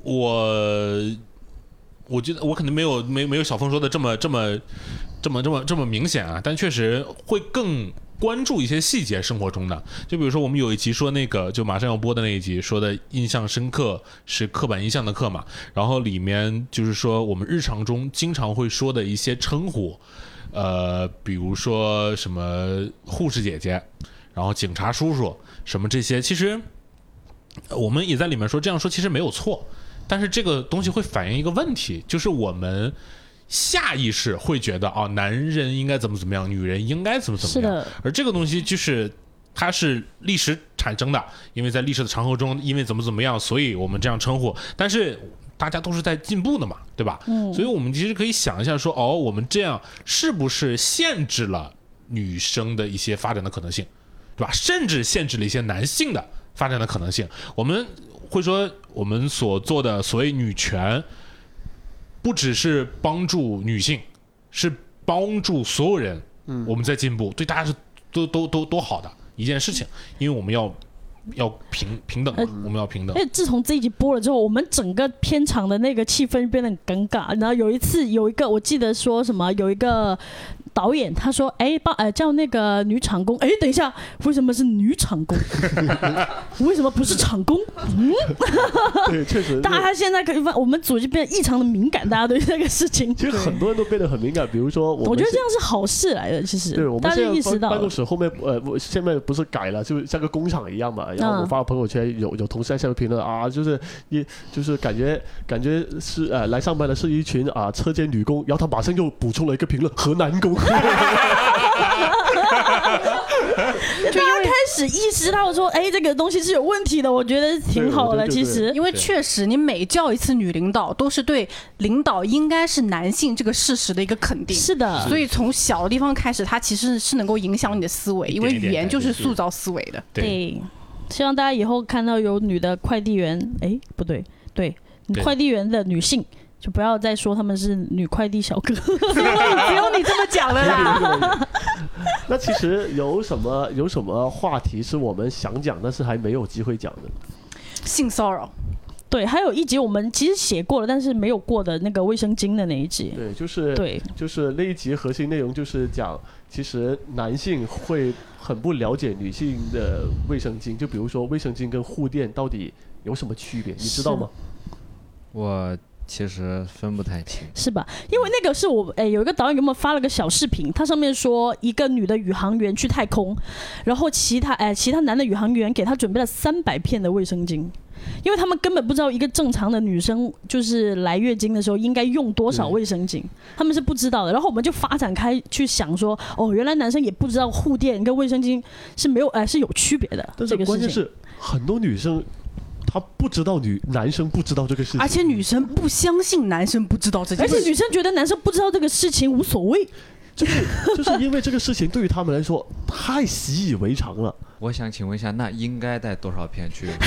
我我觉得我可能没有没没有小峰说的这么这么这么这么这么明显啊，但确实会更关注一些细节生活中的。就比如说我们有一集说那个就马上要播的那一集，说的印象深刻是刻板印象的刻嘛，然后里面就是说我们日常中经常会说的一些称呼，呃，比如说什么护士姐姐，然后警察叔叔什么这些，其实我们也在里面说这样说其实没有错。但是这个东西会反映一个问题，就是我们下意识会觉得啊，男人应该怎么怎么样，女人应该怎么怎么样。而这个东西就是它是历史产生的，因为在历史的长河中，因为怎么怎么样，所以我们这样称呼。但是大家都是在进步的嘛，对吧？嗯。所以我们其实可以想一下，说哦，我们这样是不是限制了女生的一些发展的可能性，对吧？甚至限制了一些男性的发展的可能性。我们。会说我们所做的所谓女权，不只是帮助女性，是帮助所有人。嗯，我们在进步，对大家是都都都都好的一件事情，因为我们要要平平等嘛，我们要平等。哎，自从这一集播了之后，我们整个片场的那个气氛变得很尴尬。然后有一次有一个，我记得说什么有一个。导演他说：“哎，帮呃叫那个女场工。哎，等一下，为什么是女场工？为什么不是场工？嗯，对，确实。大家现在可以发，我们组就变得异常的敏感，大家对这个事情。其实很多人都变得很敏感，比如说，我觉得这样是好事来的。其实，对，我们现在办公室后面呃，现在不是改了，就像个工厂一样嘛。然后我发朋友圈，有有同事在下面评论啊，就是一就是感觉感觉是呃来上班的是一群啊车间女工，然后他马上又补充了一个评论河南工。”哈哈哈就因为开始意识到说，哎，这个东西是有问题的，我觉得挺好的。其实，因为确实，你每叫一次女领导，都是对领导应该是男性这个事实的一个肯定。是的，所以从小的地方开始，它其实是能够影响你的思维，因为语言就是塑造思维的。对，希望大家以后看到有女的快递员，哎，不对，对，快递员的女性。就不要再说他们是女快递小哥，只有你这么讲了啦。那其实有什么有什么话题是我们想讲，但是还没有机会讲的？性骚扰，对，还有一集我们其实写过了，但是没有过的那个卫生巾的那一集。对，就是对，就是那一集核心内容就是讲，其实男性会很不了解女性的卫生巾，就比如说卫生巾跟护垫到底有什么区别，你知道吗？我。其实分不太清，是吧？因为那个是我哎，有一个导演给我们发了个小视频，他上面说一个女的宇航员去太空，然后其他哎其他男的宇航员给他准备了三百片的卫生巾，因为他们根本不知道一个正常的女生就是来月经的时候应该用多少卫生巾，他们是不知道的。然后我们就发展开去想说，哦，原来男生也不知道护垫跟卫生巾是没有哎是有区别的。但是关键是很多女生。他不知道女男生不知道这个事情，而且女生不相信男生不知道这件事，而且女生觉得男生不知道这个事情无所谓，就是就是因为这个事情对于他们来说太习以为常了。我想请问一下，那应该带多少片去？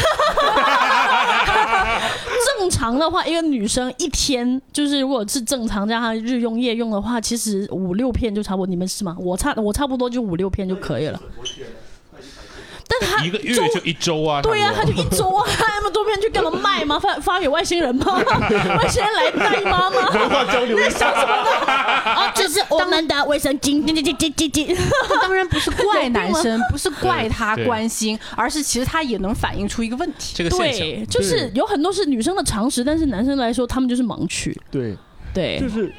正常的话，一个女生一天就是如果是正常这样日用夜用的话，其实五六片就差不多。你们是吗？我差我差不多就五六片就可以了。但他一个月就一周啊，对呀，他就一周啊，那么多片去干嘛卖吗？发发给外星人吗？外星人来大姨妈吗？文化交流，你想什么呢？啊，就是我们的卫生巾，滴滴滴滴滴当然不是怪男生，不是怪他关心，而是其实他也能反映出一个问题。这个对，就是有很多是女生的常识，但是男生来说，他们就是盲区。对，对，就是。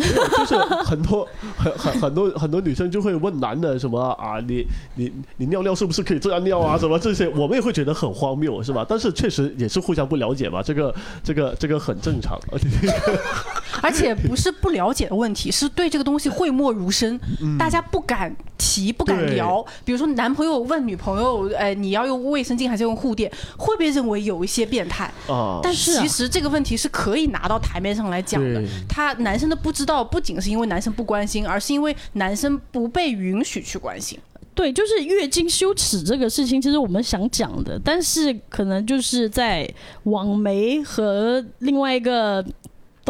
就是很多很很很多很多女生就会问男的什么啊，你你你尿尿是不是可以这样尿啊？什么这些，我们也会觉得很荒谬，是吧？但是确实也是互相不了解嘛，这个这个这个很正常。而且不是不了解的问题，是对这个东西讳莫如深，大家不敢提，不敢聊。比如说男朋友问女朋友，哎，你要用卫生巾还是用护垫？会被认为有一些变态啊。但其实这个问题是可以拿到台面上来讲的。他男生的不知道，不仅是因为男生不关心，而是因为男生不被允许去关心。对，就是月经羞耻这个事情，其实我们想讲的，但是可能就是在网媒和另外一个。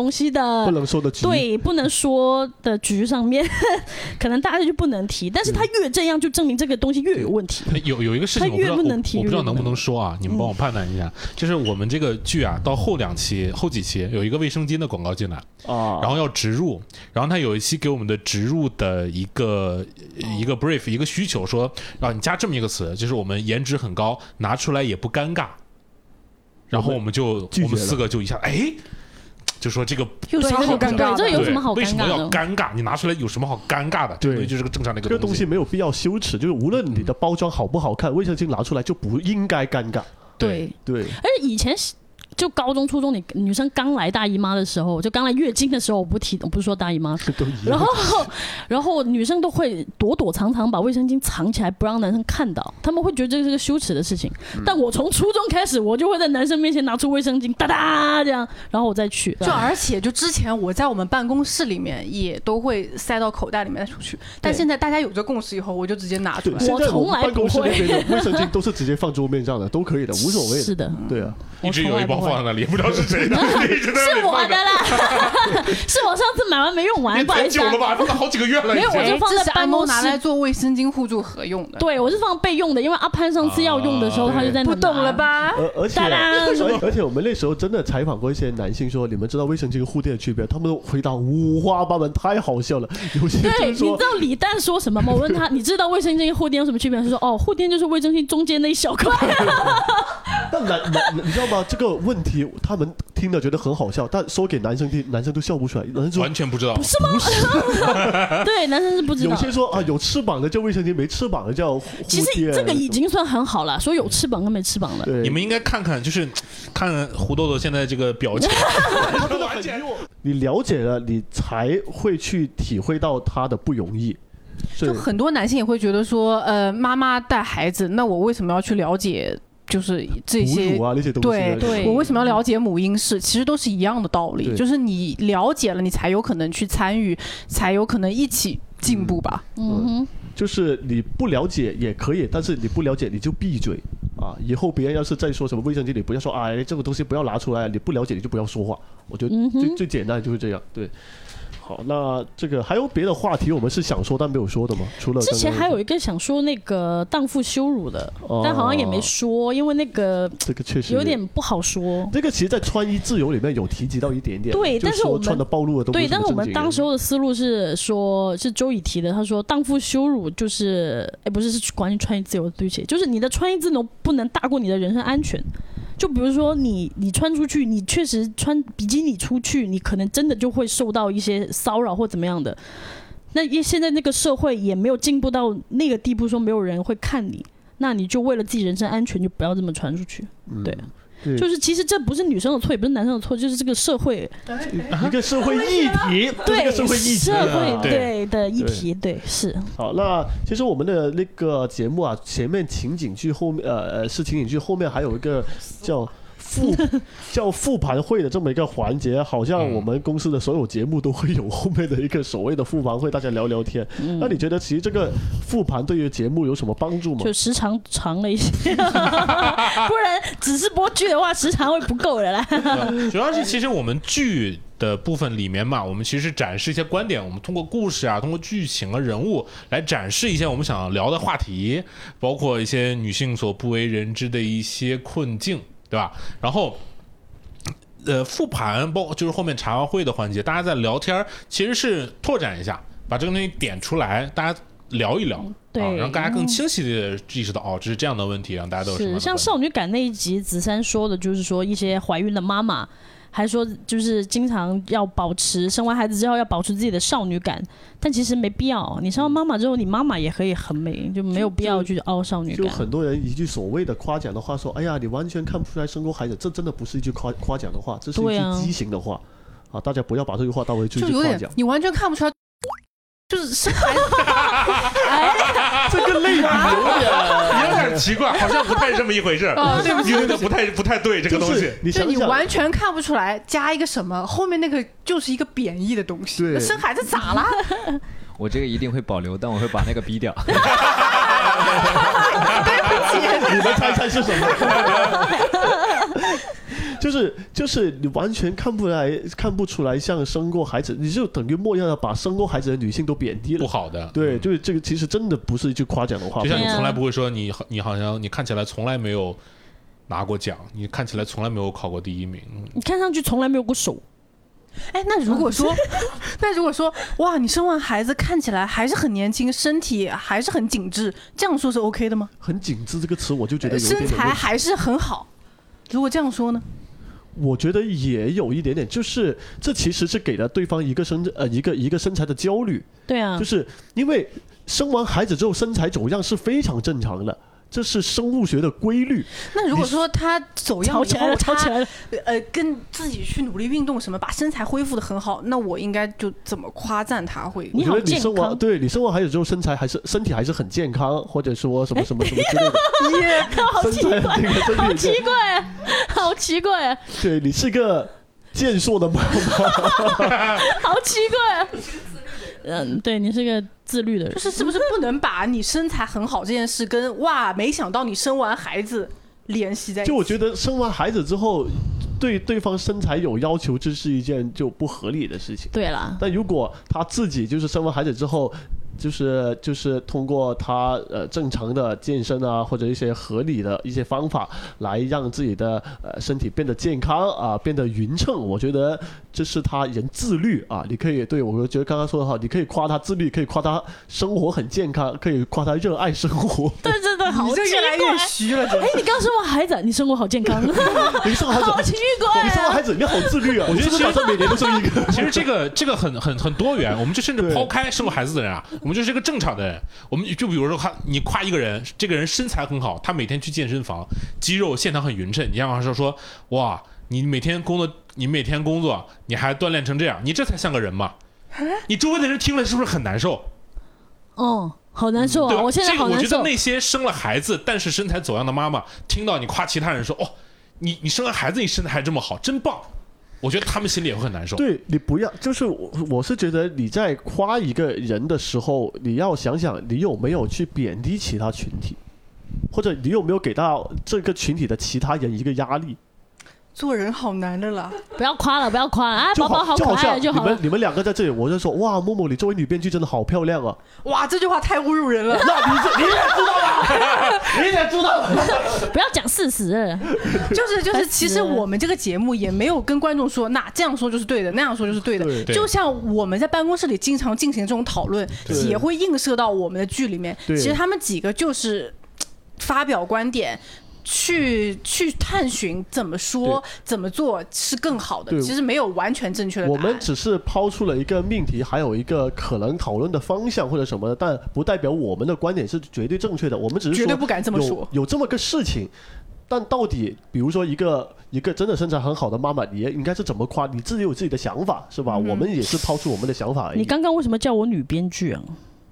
东西的不能说的局，对不能说的局上面，可能大家就不能提。但是他越这样，就证明这个东西越有问题。有有一个事情，他越不能提，我不知道能不能说啊？你们帮我判断一下。就是我们这个剧啊，到后两期、后几期有一个卫生巾的广告进来啊，然后要植入，然后他有一期给我们的植入的一个一个 brief 一个需求，说让你加这么一个词，就是我们颜值很高，拿出来也不尴尬。然后我们就我们四个就一下哎。就说这个有什么好尴尬？这有什么好？为什么要尴尬？你拿出来有什么好尴尬的？对，就是个正常的一个东西，没有必要羞耻。就是无论你的包装好不好看，卫生巾拿出来就不应该尴尬。对对，而且以前。就高中、初中，你女生刚来大姨妈的时候，就刚来月经的时候，我不提，我不是说大姨妈，然后，然后女生都会躲躲藏藏把卫生巾藏起来，不让男生看到，他们会觉得这是个羞耻的事情。但我从初中开始，我就会在男生面前拿出卫生巾，哒哒这样，然后我再去。就而且就之前我在我们办公室里面也都会塞到口袋里面再出去，但现在大家有这共识以后，我就直接拿出来。我从来不会。卫生巾都是直接放桌面上的，都可以的，无所谓的。是的，对啊，一直有一包。放在那里，不知道是谁的，一直在那是我。的啦，是我上次买完没用完，也不好意思啊太久了。吧，放了好几个月了，没有我就放在办公室拿来做卫生巾互助盒用的。对，我是放备用的，因为阿潘上次要用的时候，啊他就在那不懂了？吧？而而且而而且我们那时候真的采访过一些男性说，你们知道卫生巾和护垫的区别？他们都回答五花八门，太好笑了。有些对，就是说你知道李诞说什么吗？我问他，你知道卫生巾跟护垫有什么区别？他说，哦，护垫就是卫生巾中间那一小块。但男男你知道吗？这个问题他们听了觉得很好笑，但说给男生听，男生都笑不出来。男生说完全不知道。不是吗？对，男生是不知道。有些说啊，有翅膀的叫卫生巾，没翅膀的叫护其实这个已经算很好了，说有翅膀跟没翅膀的。对你们应该看看，就是 看看胡豆豆现在这个表情，他真的很弱。你了解了，你才会去体会到他的不容易。就很多男性也会觉得说，呃，妈妈带孩子，那我为什么要去了解？就是这哺些乳啊那些东西对，对我为什么要了解母婴室？其实都是一样的道理，就是你了解了，你才有可能去参与，才有可能一起进步吧。嗯哼，就是你不了解也可以，但是你不了解你就闭嘴啊！以后别人要是再说什么卫生巾，你不要说哎，这个东西不要拿出来，你不了解你就不要说话。我觉得最、最简单就是这样。对，好，那这个还有别的话题我们是想说但没有说的吗？除了之前还有一个想说那个荡妇羞辱的，哦但好像也没说，因为那个这个确实有点不好说。这个其实，在穿衣自由里面有提及到一点点，对但是我们穿的暴露的东西对，但是我们当时候的思路是说，是周乙提的，他说荡妇羞辱就是，哎，不是是关于穿衣自由，对不起，就是你的穿衣自由不能大过你的人身安全。就比如说你你穿出去，你确实穿比基尼出去，你可能真的就会受到一些骚扰或怎么样的。那因现在那个社会也没有进步到那个地步，说没有人会看你，那你就为了自己人身安全，就不要这么穿出去。对就是其实这不是女生的错，也不是男生的错，就是这个社会一个社会议题，对个社会议题社会对的议题，对是。好，那其实我们的那个节目啊，前面情景剧后面，呃呃是情景剧，后面还有一个叫复 叫复盘会的这么一个环节，好像嗯我们公司的所有节目都会有后面的一个所谓的复盘会，大家聊聊天。那你觉得其实这个复盘对于节目有什么帮助吗就？时长长了一些，不然只是播剧的话，时长会不够的啦。主要是其实我们剧的部分里面嘛，我们其实展示一些观点，我们通过故事啊，通过剧情啊、人物来展示一些我们想聊的话题，包括一些女性所不为人知的一些困境，对吧？然后。呃，复盘包括就是后面茶话会的环节，大家在聊天儿，其实是拓展一下，把这个东西点出来，大家聊一聊，对啊，让大家更清晰的意识到，哦，这是这样的问题，让大家都是像少女感那一集，子珊说的就是说一些怀孕的妈妈，还说就是经常要保持生完孩子之后要保持自己的少女感，但其实没必要。你生完妈妈之后，你妈妈也可以很美，就没有必要去凹少女就感。很多人一句所谓的夸奖的话说：“哎呀，你完全看不出来生过孩子。”这真的不是一句夸夸奖的话，这是一句畸形的话啊！大家不要把这句话当为一句就有夸奖。点你完全看不出来，就是生孩子，这个类比有点，有点奇怪，好像不太这么一回事对不起有点不太不太对这个东西就是。你就你想想，完全看不出来，加一个什么，后面那个就是一个贬义的东西。对那生孩子咋了？我这个一定会保留，但我会把那个逼掉。你们猜猜是什么？就是就是你完全看不来看不出来像生过孩子，你就等于默认的把生过孩子的女性都贬低了。不好的，对，嗯就是这个其实真的不是一句夸奖的话。就像你从来不会说你你好像你看起来从来没有拿过奖，你看起来从来没有考过第一名，你看上去从来没有过手，哎，那如果说，那如果说，哇，你生完孩子看起来还是很年轻，身体还是很紧致，这样说是 OK 的吗？很紧致这个词，我就觉得有一点身。材还是很好，如果这样说呢？我觉得也有一点点，就是这其实是给了对方一个身呃一个一个身材的焦虑，对啊。就，是因为生完孩子之后身材走样是非常正常的，这是生物学的规律。那如果说他走样以后，吵起来。呃跟自己去努力运动什么，把身材恢复的很好，那我应该就怎么夸赞他会？你觉得你生完对你生完孩子之后身材还是身体还是很健康，或者说什么什么什么之类的，好身奇怪，好奇怪，好奇怪，对你是个健硕的妈妈，好奇怪。嗯，对你是个自律的人就，是是不是不能把你身材很好这件事跟哇，没想到你生完孩子联系在一起？就我觉得生完孩子之后，对对方身材有要求，这是一件就不合理的事情。对了，但如果他自己就是生完孩子之后，就是就是通过他呃正常的健身啊，或者一些合理的一些方法来让自己的呃身体变得健康啊，变得匀称。我觉得这是他人自律啊。你可以对我觉得刚刚说的好，你可以夸他自律，可以夸他生活很健康，可以夸他热爱生活。对对，好你这越来越虚了，真哎，你刚生完孩子，你生活好健康，你生完孩子，好奇怪你生完孩子，你好自律啊！我觉得打算每年都生一个。其实 这个这个很很很多元，我们就甚至抛开生过孩子的人啊，我们就是一个正常的人。我们就比如说他，你夸一个人，这个人身材很好，他每天去健身房，肌肉线条很匀称，你让他说说哇，你每天工作，你每天工作，你还锻炼成这样，你这才像个人嘛？你周围的人听了是不是很难受？哦，好难受啊！我现在这个好难受。我觉得那些生了孩子但是身材走样的妈妈，听到你夸其他人说哦，你你生了孩子，你身材还这么好，真棒。我觉得他们心里也会很难受。对你不要，就是我我是觉得你在夸一个人的时候，你要想想你有没有去贬低其他群体，或者你有没有给到这个群体的其他人一个压力。做人好难的啦。不要夸了，不要夸了啊！宝宝好可爱就好了你们。你们两个在这里，我就说哇，默默你作为女编剧真的好漂亮啊！哇，这句话太侮辱人了。那你这你也知道了，你也知道了。不要讲事实，就是就是，其实我们这个节目也没有跟观众说，那这样说就是对的，那样说就是对的。对对就像我们在办公室里经常进行这种讨论，也会映射到我们的剧里面。其实他们几个就是发表观点。去去探寻怎么说怎么做是更好的，其实没有完全正确的答案。我们只是抛出了一个命题，还有一个可能讨论的方向或者什么的，但不代表我们的观点是绝对正确的。我们只是说绝对不敢这么说有这么个事情，但到底，比如说一个一个真的身材很好的妈妈，你也应该是怎么夸？你自己有自己的想法是吧？我们也是抛出我们的想法而已。你刚刚为什么叫我女编剧啊？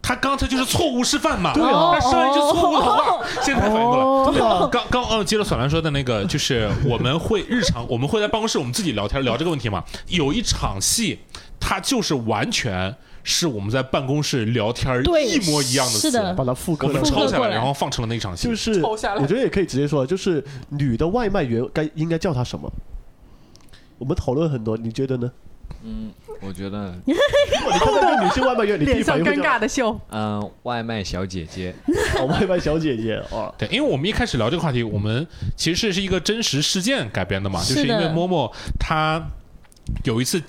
他刚才就是错误示范嘛，对啊他说了一句错误的话，现在才反应过来。对啊，刚刚嗯，接着索兰说的那个，就是我们会日常 我们会在办公室我们自己聊天聊这个问题嘛。有一场戏，它就是完全是我们在办公室聊天对一模一样的词，是的把它复我刻了。们抄下来，然后放成了那场戏。就是抽下来我觉得也可以直接说，就是女的外卖员该应该叫她什么？我们讨论很多，你觉得呢？嗯，我觉得，你看到女性外卖员，你脸上尴尬的笑。嗯，外卖小姐姐，哦，外卖小姐姐哦，对，因为我们一开始聊这个话题，我们其实是一个真实事件改编的嘛，是的就是因为默默她有一次。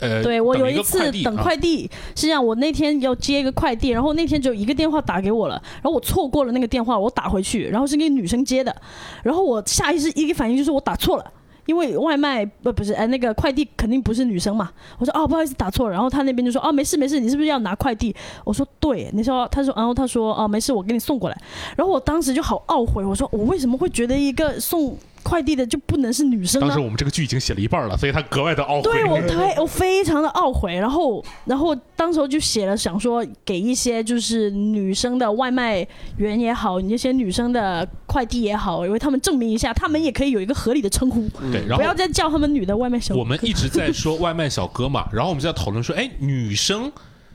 呃，对我有一次等快递啊，是这样，我那天要接一个快递，然后那天只有一个电话打给我了，然后我错过了那个电话，我打回去，然后是个女生接的，然后我下意识一个反应就是我打错了。因为外卖不不是哎，那个快递肯定不是女生嘛。我说哦，不好意思打错了。然后他那边就说哦，没事没事，你是不是要拿快递？我说对。你说他说，然后他说哦，没事，我给你送过来。然后我当时就好懊悔，我说我为什么会觉得一个送快递的就不能是女生呢？当时我们这个剧已经写了一半了，所以他格外的懊悔。对我太我非常的懊悔，然后然后当时候就写了想说给一些就是女生的外卖员也好，那些女生的快递也好，因为他们证明一下，他们也可以有一个合理的称呼，对，然后不要再叫他们女的外卖小哥。我们一直在说外卖小哥嘛，然后我们就在讨论说，哎，女生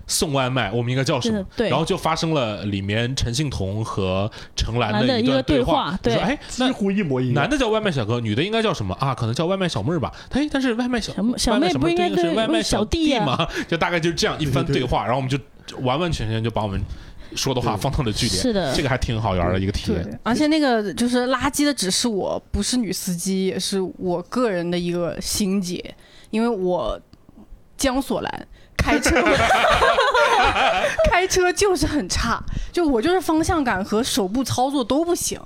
送外卖我们应该叫什么？对然后就发生了里面陈幸同和程兰兰的一段对话，对哎，几乎一模一样。男的叫外卖小哥，女的应该叫什么啊？可能叫外卖小妹儿吧。哎，但是外卖小小妹不应该对应是跟外卖小弟吗？就大概就是这样一番对话，然后我们就完完全全就把我们说的话放到了句点。是的这个还挺好玩的一个体验。而且那个就是垃圾的只是我，不是女司机，也是我个人的一个心结，因为我江索兰开车开车就是很差，就我就是方向感和手部操作都不行，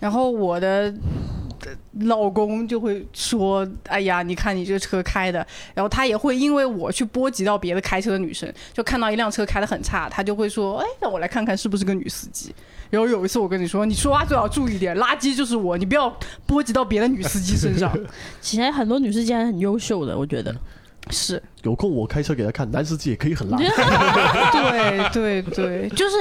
然后我的。老公就会说：“哎呀，你看你这个车开的。”然后他也会因为我去波及到别的开车的女生，就看到一辆车开的很差，他就会说：“哎，让我来看看是不是个女司机。”然后有一次我跟你说，你说话最好注意点，垃圾就是我，你不要波及到别的女司机身上。其实很多女司机还是很优秀的，我觉得。是，有空我开车给他看，男司机也可以很辣。对对对，就是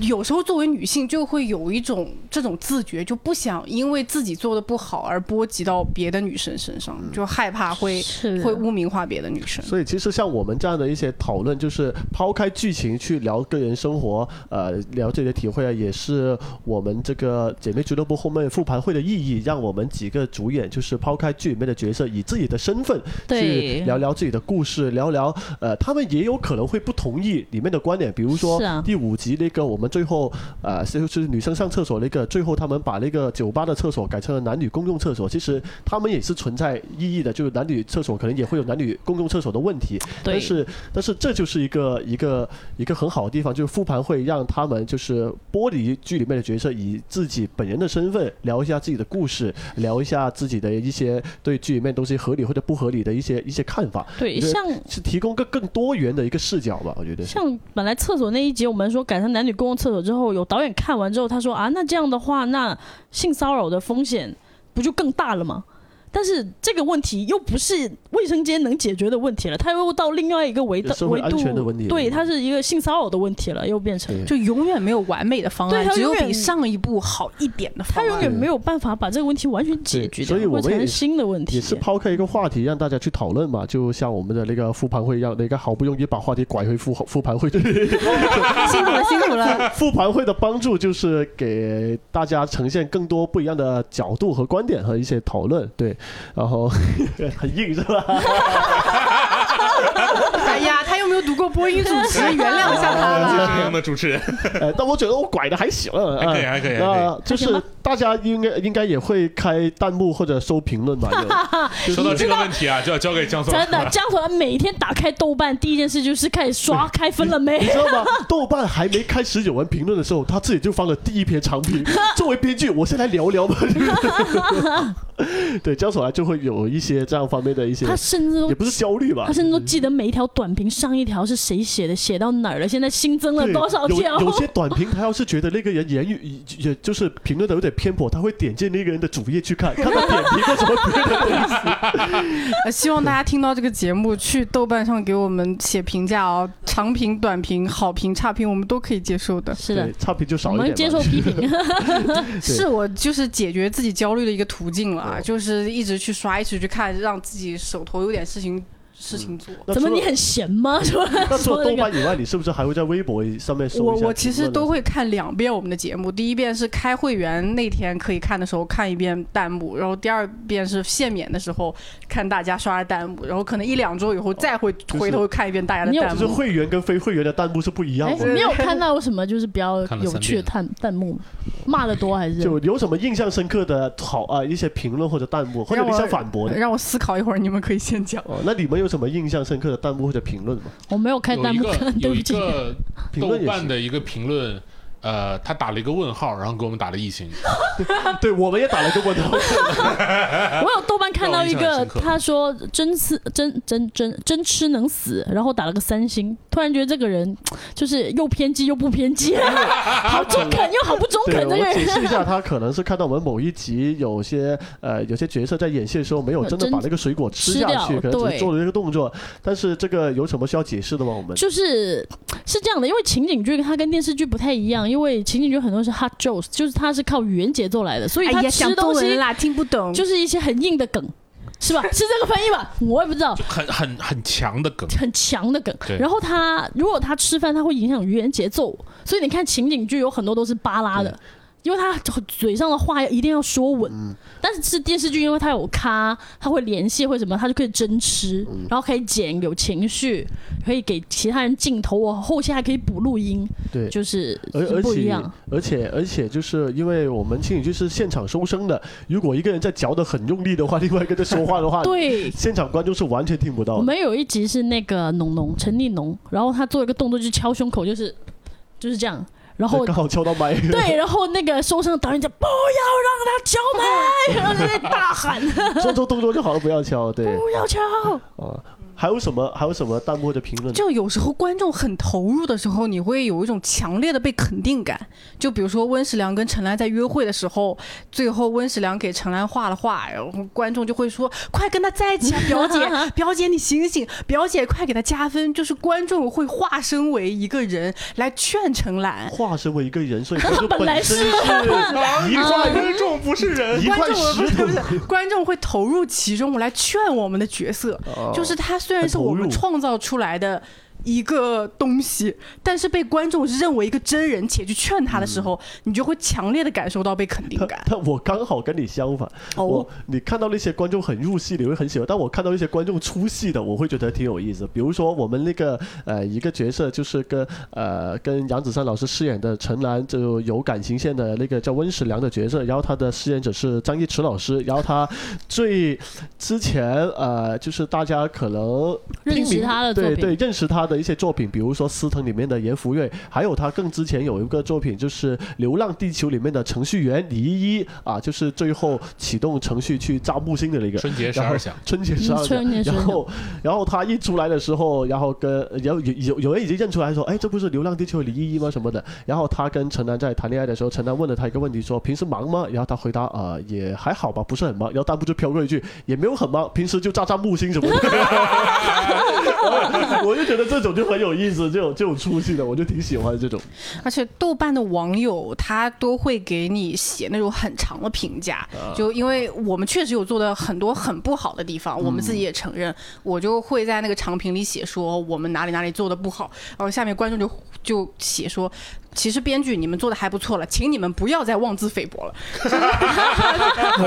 有时候作为女性就会有一种这种自觉，就不想因为自己做的不好而波及到别的女生身上，就害怕会会污名化别的女生。所以其实像我们这样的一些讨论，就是抛开剧情去聊个人生活，呃，聊自己的体会啊，也是我们这个姐妹俱乐部后面复盘会的意义，让我们几个主演就是抛开剧里面的角色，以自己的身份去聊聊自己的故事，聊聊呃，他们也有可能会不同意里面的观点，比如说第五集那个我们最后呃就是女生上厕所那个，最后他们把那个酒吧的厕所改成了男女公用厕所，其实他们也是存在异议的，就是男女厕所可能也会有男女公用厕所的问题，但是但是这就是一个一个一个很好的地方，就是复盘会让他们就是剥离剧里面的角色，以自己本人的身份聊一下自己的故事，聊一下自己的一些对剧里面东西合理或者不合理的一些一些看法。对，像是提供个更多元的一个视角吧，我觉得。像本来厕所那一集，我们说改成男女公共厕所之后，有导演看完之后，他说啊，那这样的话，那性骚扰的风险不就更大了吗？但是这个问题又不是卫生间能解决的问题了，它又到另外一个维度维社会安全的问题度，对，它是一个性骚扰的问题了，又变成就永远没有完美的方案，只有对它永远比上一步好一点的方他案。永远没有办法把这个问题完全解决所以我们会产生也新的问题。也是抛开一个话题让大家去讨论嘛，就像我们的那个复盘会一样，那个好不容易把话题拐回复 复盘会，对辛苦了，辛苦了。复盘会的帮助就是给大家呈现更多不一样的角度和观点和一些讨论，对，然后 很硬是吧？哎呀，他又没有读过播音主持，原谅一下他这吧。样的主持人，呃，但我觉得我拐的还行，还可以还可以就是大家应该应该也会开弹幕或者收评论吧？有说到这个问题啊，就要交给江总。真的，江总每天打开豆瓣，第一件事就是开始刷开分了没你。知道吗？豆瓣还没开始有人评论的时候，他自己就放了第一篇长评。作为编剧，我先来聊聊吧。对，江首来就会有一些这样方面的一些，他甚至都也不是焦虑吧他，甚至都记得每一条短评上一条是谁写的，写到哪儿了，现在新增了多少条有。有些短评，他要是觉得那个人言语也就是评论的有点偏颇，他会点进那个人的主页去看，看他点评过什么别的东西。呃 希望大家听到这个节目，去豆瓣上给我们写评价哦，长评、短评、好评、差评，我们都可以接受的。是的，，差评就少一点。我们接受批评。是我就是解决自己焦虑的一个途径了，就是一直去刷，一直去看，让自己手头有点事情事情做。怎么你很闲吗？是吧？那除了豆瓣以外，你是不是还会在微博上面搜一下我我其实都会看两遍我们的节目，第一遍是开会员那天可以看的时候看一遍弹幕，然后第二遍是限免的时候看大家刷的弹幕，然后可能一两周以后再会回头看一遍大家的弹幕就是。会员跟非会员的弹幕是不一样哎，的。你有看到什么就是比较有趣的弹弹幕吗？骂的多还是？就有什么印象深刻的好啊、一些评论或者弹幕，或者你想反驳的让我思考一会儿，你们可以先讲。哦？那你们有什么印象深刻的弹幕或者评论吗？我没有开有一个 弹幕有一。个豆瓣的一个评论，呃，他打了一个问号，然后给我们打了疫情。对，我们也打了一个问号。我有豆瓣看到一个他说真吃真真真真吃能死，然后打了个三星，突然觉得这个人就是又偏激又不偏激，好中肯又好不中，肯，这个我解。释一下，他可能是看到我们某一集有些呃有些角色在演戏的时候没有真的把那个水果吃吃下去，掉可能只对是做了这个动作。但是这个有什么需要解释的吗？我们就是是这样的，因为情景剧它跟电视剧不太一样，因为情景剧很多是 hard jokes，就是它是靠语言节奏来的，所以它哎呀，讲吃东西啦，听不懂。就是一些很硬的梗，是吧？是这个翻译吧？我也不知道。很很很强的梗，很强的梗，然后他如果他吃饭，他会影响语言节奏，所以你看情景剧有很多都是巴拉的，因为他嘴上的话要一定要说稳。但是是电视剧，因为他有咖，他会连线会什么，他就可以真吃，然后可以剪有情绪，可以给其他人镜头，我后期还可以补录音，对。就是而而且不一样。而且而且就是因为我们情景剧是现场收声的，如果一个人在嚼的很用力的话，另外一个在说话的话，对。现场观众是完全听不到的。我们有一集是那个农农陈立农，然后他做一个动作就是敲胸口，就是就是这样。然后刚好敲到麦。对，然后那个 收声的导演讲不要让他敲麦，然后在那大喊，做做动作就好了，不要敲。对，不要敲。啊，还有什么？还有什么弹幕的评论？就有时候观众很投入的时候，你会有一种强烈的被肯定感。就比如说温世良跟陈岚在约会的时候，最后温世良给陈岚画了画，然后观众就会说：“快跟他在一起啊，表姐，表姐你醒醒，表姐快给他加分。”就是观众会化身为一个人来劝陈岚，化身为一个人，所以他本来是一块观众不是人，一块观众石头不是不是，观众会投入其中来劝我们的角色。哦就是他虽然是我们创造出来的一个东西，但是被观众认为一个真人，且去劝他的时候，你就会强烈的感受到被肯定感。但我刚好跟你相反，哦我你看到那些观众很入戏，你会很喜欢；但我看到一些观众出戏的，我会觉得挺有意思。比如说我们那个呃一个角色，就是跟呃跟杨子姗老师饰演的陈岚就有感情线的那个叫温世良的角色，然后他的饰演者是张一驰老师，然后他最之前呃就是大家可能认识他的作品对认识他的一些作品，比如说《司藤》里面的严福瑞，还有他更之前有一个作品就是《流浪地球》里面的程序员李依依啊，就是最后启动程序去炸木星的那个。春节十二响，春节十二响，然后然后他一出来的时候，然后跟然后有有有人已经认出来说，哎，这不是《流浪地球》李依依吗？什么的。然后他跟陈楠在谈恋爱的时候，陈楠问了他一个问题，说平时忙吗？然后他回答，呃，也还好吧，不是很忙。然后弹幕就飘过一句，也没有很忙，平时就炸炸木星什么的。我就觉得这种就很有意思，这种这种出息的，我就挺喜欢这种。而且豆瓣的网友他都会给你写那种很长的评价，就因为我们确实有做的很多很不好的地方，我们自己也承认，我就会在那个长评里写说我们哪里哪里做的不好，然后下面观众就就写说。其实编剧你们做的还不错了，请你们不要再妄自菲薄了，就 是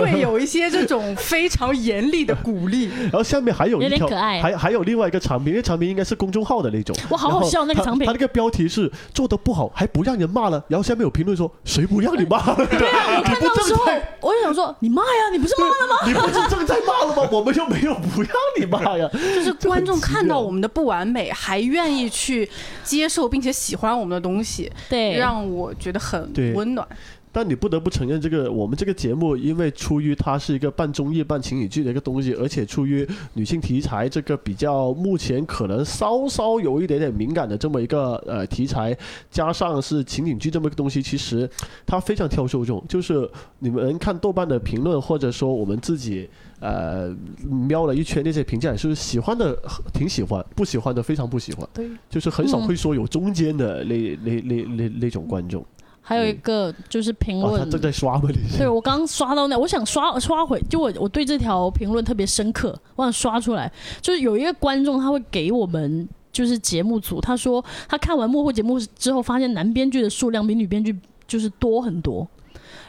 会有一些这种非常严厉的鼓励。然后下面还有一条，有点可爱还还有另外一个长评，因为长评应该是公众号的那种。我好好笑那个长评他那个标题是做的不好还不让人骂了，然后下面有评论说谁不让你骂了？对啊，我看到的时候，我就想说，你骂呀，你不是骂了吗？你不是正在骂了吗？我们又没有不让你骂呀。就是观众看到我们的不完美，还愿意去接受并且喜欢我们的东西，对，让我觉得很温暖。但你不得不承认，这个我们这个节目，因为出于它是一个半综艺半情景剧的一个东西，而且出于女性题材这个比较目前可能稍稍有一点点敏感的这么一个呃题材，加上是情景剧这么一个东西，其实它非常挑受众。就是你们看豆瓣的评论，或者说我们自己呃瞄了一圈那些评价，是喜欢的挺喜欢，不喜欢的非常不喜欢。对，就是很少嗯会说有中间的那那那那那种观众。还有一个就是评论，正在刷吗？你对我刚刷到那，我想刷刷回，就我我对这条评论特别深刻，我想刷出来。就是有一个观众他会给我们就是节目组，他说他看完幕后节目之后，发现男编剧的数量比女编剧就是多很多。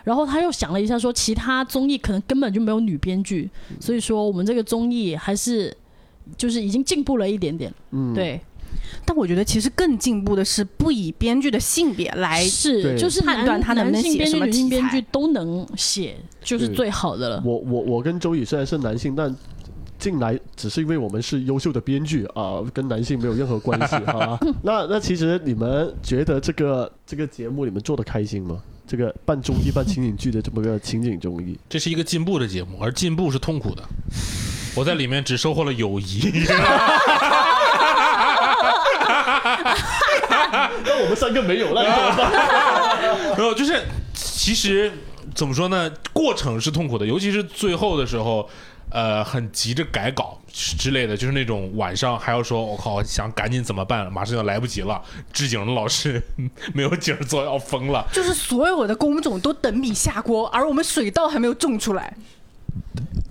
然后他又想了一下，说其他综艺可能根本就没有女编剧，所以说我们这个综艺还是就是已经进步了一点点。嗯，对，但我觉得其实更进步的是不以编剧的性别来是就是男判断他能不能男性编剧、写什么女性编剧都能写，就是最好的了。我我我跟周宇虽然是男性，但进来只是因为我们是优秀的编剧啊，跟男性没有任何关系啊。那那其实你们觉得这个这个节目你们做的开心吗？这个半综艺半情景剧的这么个情景综艺，这是一个进步的节目，而进步是痛苦的。我在里面只收获了友谊，那我们三个没有，了 你怎么办？没有，就是其实怎么说呢？过程是痛苦的，尤其是最后的时候，呃，很急着改稿之类的，就是那种晚上还要说，我靠，想赶紧怎么办？马上要来不及了，置景的老师没有景做，要疯了。就是所有的工种都等米下锅，而我们水稻还没有种出来。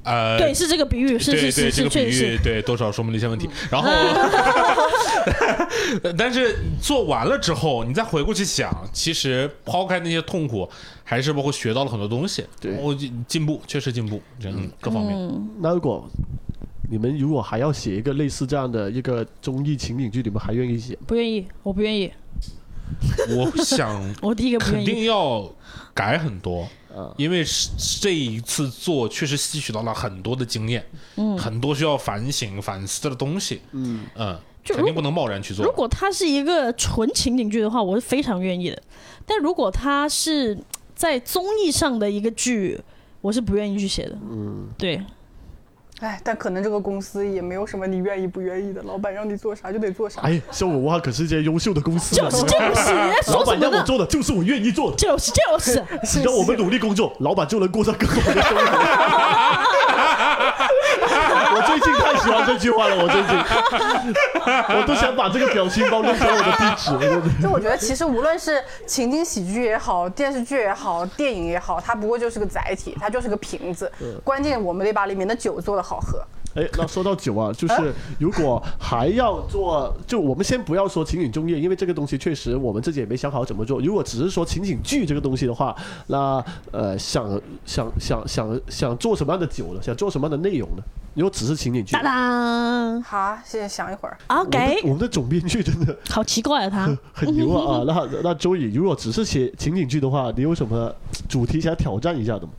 呃，对，是这个比喻，是对对，这是是这，个比喻。对多少说明了一些问题。然后，但是做完了之后，你再回过去想，其实抛开那些痛苦，还是包括学到了很多东西。对我进进步，确实进步，嗯，各方面。嗯，那如果你们如果还要写一个类似这样的一个综艺情景剧，你们还愿意写？不愿意，我不愿意，我想 我第一个肯。定要改很多，啊，因为是这一次做确实吸取到了很多的经验，嗯，很多需要反省反思的东西。嗯，嗯，就肯定不能贸然去做如。果它是一个纯情景剧的话，我是非常愿意的。但如果它是在综艺上的一个剧，我是不愿意去写的。嗯，对，哎，但可能这个公司也没有什么你愿意不愿意的，老板让你做啥就得做啥。哎，效果文化可是这些优秀的公司啊，就是就是，人家老？板让我做的就是我愿意做的，就是就是，只要我们努力工作，老板就能过上更好的生活。我最近太喜欢这句话了，我最近，我都想把这个表情包弄成我的地址。我真的就我觉得，其实无论是情景喜剧也好，电视剧也好，电影也好，它不过就是个载体，它就是个瓶子。关键我们得把里面的酒做得好喝。哎，那说到酒啊，就是如果还要做，就我们先不要说情景中业，因为这个东西确实我们自己也没想好怎么做。如果只是说情景剧这个东西的话，那呃，想想想想想做什么样的酒呢？想做什么样的内容呢？如果只是情景剧当，当好，谢谢，想一会儿。，OK，我们的总编剧真的 好奇怪啊他。很牛啊啊！那那周乙，如果只是写情景剧的话，你有什么主题想挑战一下的吗？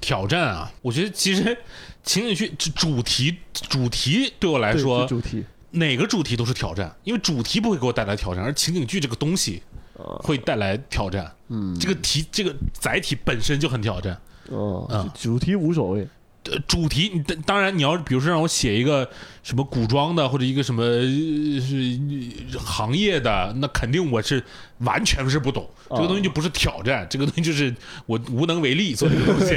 挑战啊，我觉得其实情景剧主主题主题对我来说，主题哪个主题都是挑战，因为主题不会给我带来挑战，而情景剧这个东西会带来挑战。嗯，这个题这个载体本身就很挑战。哦啊，主题无所谓。呃，主题你当当然你要比如说让我写一个什么古装的或者一个什么呃是呃行业的，那肯定我是完全是不懂，这个东西就不是挑战，这个东西就是我无能为力做这个东西，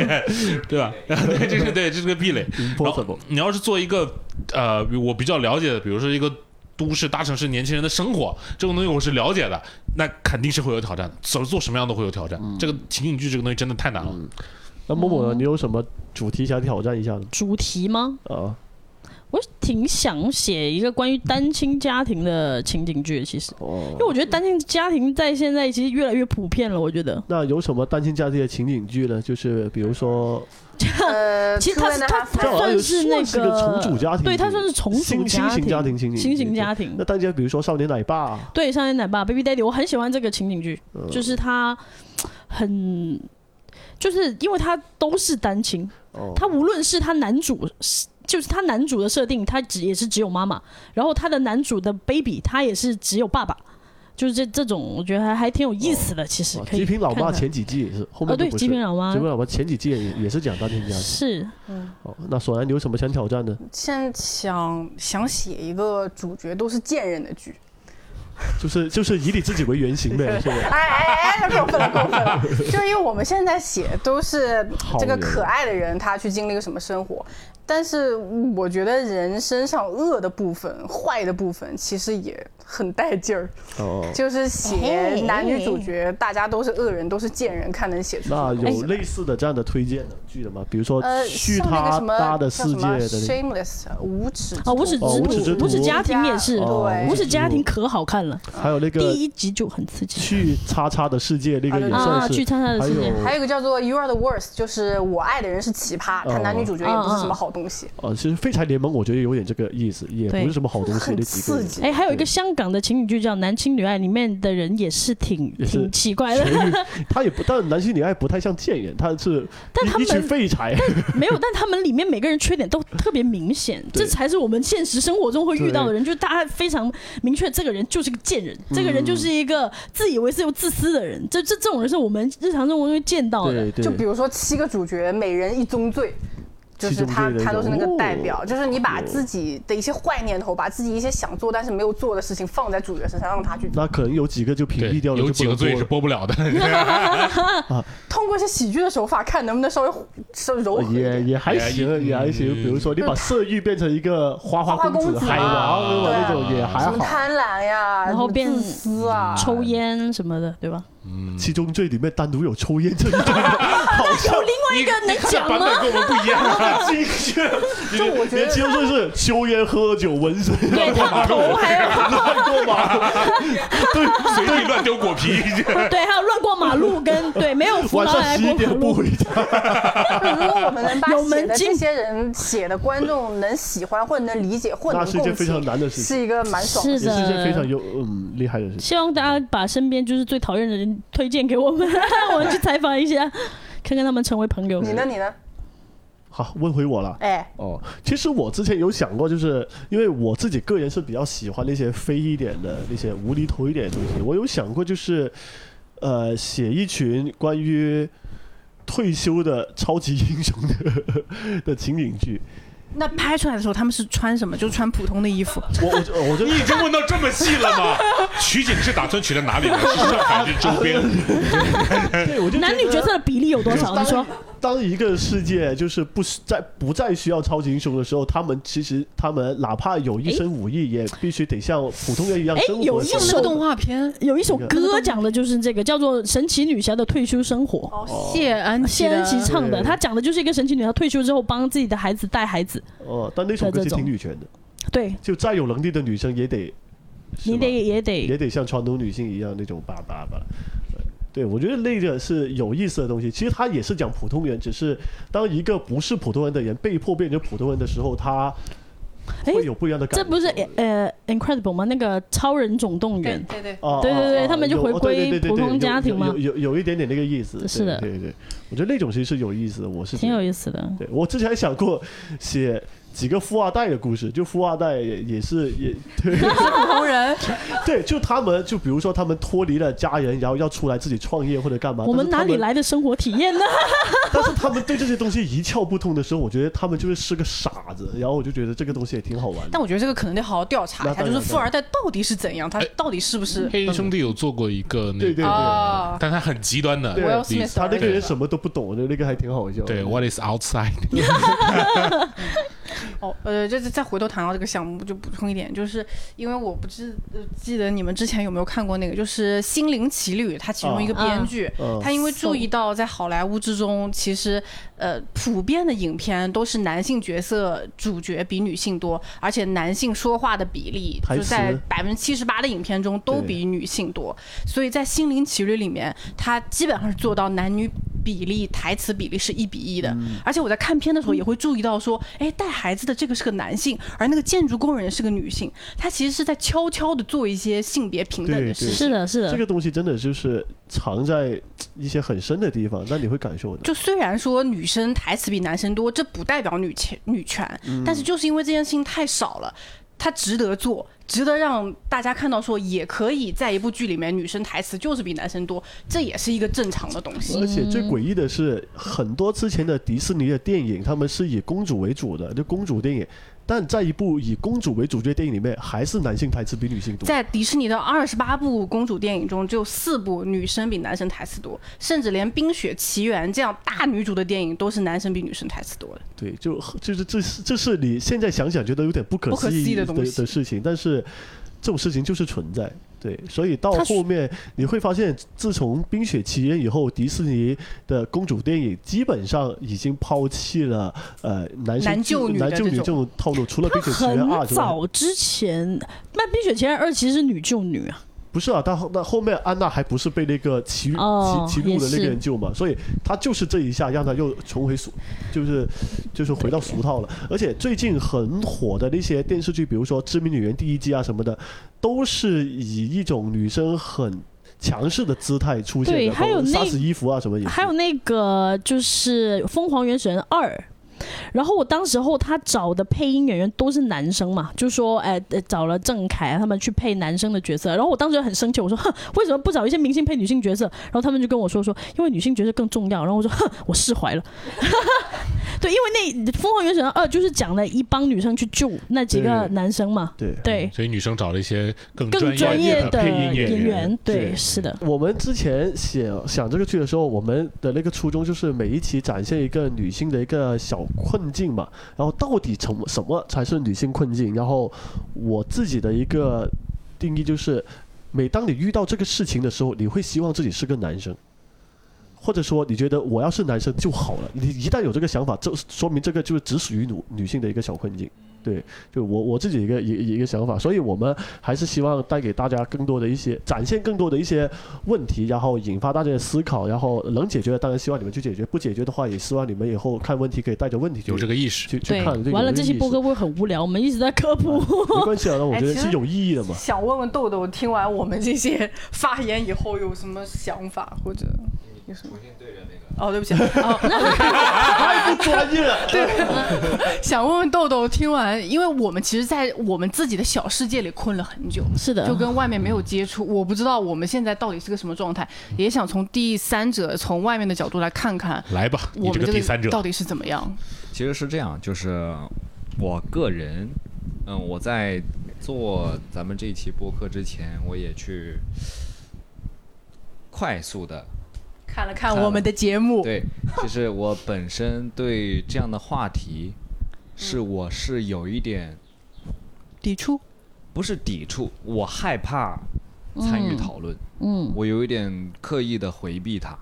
对吧？对，这是对，这是个壁垒。然后你要是做一个呃我比较了解的，比如说一个。都市大城市年轻人的生活，这种东西我是了解的，那肯定是会有挑战的。做做什么样都会有挑战。这个情景剧这个东西真的太难了。那某某呢？你有什么主题想挑战一下的？主题吗？啊，我挺想写一个关于单亲家庭的情景剧，其实，哦因为我觉得单亲家庭在现在其实越来越普遍了。我觉得，那有什么单亲家庭的情景剧呢？就是比如说，呃，其实他是 Two and a 它它算是那个重组家庭，对，他算是重组新家新型家庭情景，新型家庭那。大家比如说少年奶爸，对，少年奶爸 Baby Daddy，我很喜欢这个情景剧，嗯就是他很，就是因为他都是单亲，哦，他无论是他男主是。就是他男主的设定，他只也是只有妈妈，然后他的男主的 baby 他也是只有爸爸，就是这这种，我觉得还还挺有意思的。其实啊可以极品老妈前几季也是，后面哦，对，极品老妈极品老妈前几季也也是讲单亲家庭。是嗯哦，那索然你有什么想挑战的？现在想想写一个主角都是贱人的剧。就是就是以你自己为原型呗，是吧？哎哎哎，过分了过分了！就是因为我们现在写都是这个可爱的人，他去经历个什么生活，但是我觉得人身上恶的部分、坏的部分，其实也很带劲儿。哦，就是写男女主角，大家都是恶人，都是贱人，看能写出什那有类似的这样的推荐的剧的吗？比如说呃，续像那个他什么搭的世界叫什么的 Shameless 无耻哦，无耻之徒无耻家庭也是，哦对无耻家庭可好看了，还有那个第一集就很刺激去叉叉的世界，那个也啊，算是。去叉叉的还世界有还有一个叫做 You Are the Worst，就是我爱的人是奇葩，他男女主角也不是什么好东西，哦，其实废柴联盟我觉得有点这个意思，也不是什么好东西，很那几个人。刺激。哎，还有一个香港的情侣剧叫《男亲女爱》，里面的人也是挺挺奇怪的，他也不，但男性女爱不太像贱人，他是但他们废柴。没有，但他们里面每个人缺点都特别明显，这才是我们现实生活中会遇到的人，就是大家非常明确，这个人就是个贱人，这个人就是一个自以为是又自私的人，这这这种人是我们日常生活中会见到的。就比如说七个主角，每人一宗罪。就是他他都是那个代哦表，就是你把自己的一些坏念头，把自己一些想做但是没有做的事情放在主角身上，让他去做。那可能有几个就屏蔽掉，了，有几个罪是播不了的。通过一些喜剧的手法，看能不能稍微稍微柔和一也点。也还行，也还行。嗯比如说，你把色欲变成一个花花公子、海王啊那种也还好。什么贪婪呀，然后自私啊，抽烟什么的，对吧？七宗罪里面单独有抽烟这一段，好像有另外一个能讲版？本跟我们不一样啊。精确。就我觉得连七宗罪是抽烟、喝酒、纹身、对，烫头还有乱过马路，对随地乱丢果皮，对，还有乱过马路跟对没有扶晚老奶过马路。不回家。如果我们能把有写的这些人写的观众能喜欢或者能理解或者能共那是一件非常，难的事情，是一个蛮爽的是事。也是一件非常有嗯厉害的事情。希望大家把身边就是最讨厌的人推荐给我们，我们去采访一下，看看他们成为朋友。你呢？你呢？好，问回我了。哎，哦，其实我之前有想过，就是因为我自己个人是比较喜欢那些飞一点的那些无厘头一点的东西，我有想过就是，呃，写一群关于退休的超级英雄的 的情景剧。那拍出来的时候他们是穿什么？就穿普通的衣服。我我就我就你已经问到这么细了吗？取景是打算取在哪里呢？是上海是周边？对，我就男女角色的比例有多少？你说当一个世界就是不是在不再需要超级英雄的时候，他们其实他们哪怕有一身武艺，也必须得像普通人一样哎生活。有一首那个动画片有一首歌讲的就是这个，叫做《神奇女侠的退休生活》。哦，谢安琪谢安琪唱的，对她讲的就是一个神奇女侠退休之后帮自己的孩子带孩子。哦，但那首歌是的这种挺女权的，对就再有能力的女生也得，你得也得也得像传统女性一样那种叭叭叭。对，我觉得那个是有意思的东西。其实他也是讲普通人，只是当一个不是普通人的人被迫变成普通人的时候，他哎会有不一样的感觉。这不是呃 Incredible 吗？那个超人总动员。对对，哦对对对哦他们就回归对对对普通家庭嘛有有有有一点点那个意思。是的对对对，我觉得那种其实是有意思的。我是挺有。意思的。对我之前还想过写几个富二代的故事，就富二代也也是也对 是普通人。对，就他们就比如说他们脱离了家人，然后要出来自己创业或者干嘛。我们哪里？来的生活体验呢？但是他们对这些东西一窍不通的时候，我觉得他们就是是个傻子。然后我就觉得这个东西也挺好玩的。但我觉得这个可能得好好调查一下，就是富二代到底是怎样，他到底是不是黑人兄弟有做过一个那对对个，啊？但他很极端的。他那个人什么都不懂，我觉得那个还挺好笑。对，What is outside？哦，呃，这次再回头谈到这个项目，就补充一点，就是因为我不知呃记得你们之前有没有看过那个，就是《心灵奇旅》，它其中一个编剧，嗯他因为注意到在好莱坞之中，其实呃普遍的影片都是男性角色主角比女性多，而且男性说话的比例就在百分之七十八的影片中都比女性多，所以在《心灵奇旅》里面，他基本上是做到男女比例、台词比例是一比一的。嗯而且我在看片的时候也会注意到说，哎，带孩子的这个是个男性，而那个建筑工人是个女性，他其实是在悄悄的做一些性别平等的事情。是的，是的这。个东西真的就是藏在一些很深的地方，那你会感受的。就虽然说女生台词比男生多，这不代表女权女权，但是就是因为这件事情太少了，它值得做，值得让大家看到说也可以在一部剧里面女生台词就是比男生多，这也是一个正常的东西。而且最诡异的是，很多之前的迪士尼的电影，他们是以公主为主的，就公主电影。但在一部以公主为主角的电影里面，还是男性台词比女性多。在迪士尼的二十八部公主电影中，只有四部女生比男生台词多，甚至连《冰雪奇缘》这样大女主的电影都是男生比女生台词多的。对，就就是这是这是你现在想想觉得有点不可思议的东西的事情，但是这种事情就是存在。对，所以到后面你会发现，自从《冰雪奇缘》以后，迪士尼的公主电影基本上已经抛弃了呃男男救女男救女这这种套路，除了《冰雪奇缘二》很之外，早之前，那《冰雪奇缘二》其实是女救女啊。不是啊，但后那后面安娜还不是被那个骑哦骑骑路的那个人救嘛，所以他就是这一下让他又重回俗，就是就是回到俗套了。而且最近很火的那些电视剧，比如说《知名女人》第一季啊什么的，都是以一种女生很强势的姿态出现的，对还有那杀死伊芙啊什么也。还有那个就是《疯狂原始人二》。然后我当时候他找的配音演员都是男生嘛，就说哎、呃找了郑恺他们去配男生的角色，然后我当时就很生气，我说哼为什么不找一些明星配女性角色？然后他们就跟我说说因为女性角色更重要，然后我说哼我释怀了。对，因为那《疯狂原始人二》就是讲了一帮女生去救那几个男生嘛，对。对，所以女生找了一些更更专专业的的配音演演员，对，对是的，我们之前写想这个剧的时候，我们的那个初衷就是每一期展现一个女性的一个小困境嘛，然后到底什么什么才是女性困境？然后我自己的一个定义就是，每当你遇到这个事情的时候，你会希望自己是个男生。或者说，你觉得我要是男生就好了。你一旦有这个想法，这说明这个就是只属于女女性的一个小困境。对，就我我自己一个一一个想法，所以我们还是希望带给大家更多的一些展现更多的一些问题，然后引发大家的思考，然后能解决的当然希望你们去解决，不解决的话也希望你们以后看问题可以带着问题去有这个意识。去去看。对完了，这期播客会很无聊，我们一直在科普。没关系啊，那我觉得是有意义的嘛。想问问豆豆，听完我们这些发言以后有什么想法，或者有什么？重新对着那个哦，对不起，哦，太不专业了。对，想问问豆豆，听完，因为我们其实，在我们自己的小世界里困了很久，是的，就跟外面没有接触，我不知道我们现在到底是个什么状态，也想从第三者从外面的角度来看看，来吧，我们这个第三者到底是怎么样？其实是这样，就是我个人，嗯，我在做咱们这一期播客之前，我也去快速的。看了看我们的节目，对，其实我本身对这样的话题，是我是有一点抵触，不是抵触，我害怕参与讨论，嗯，我有一点刻意的回避它，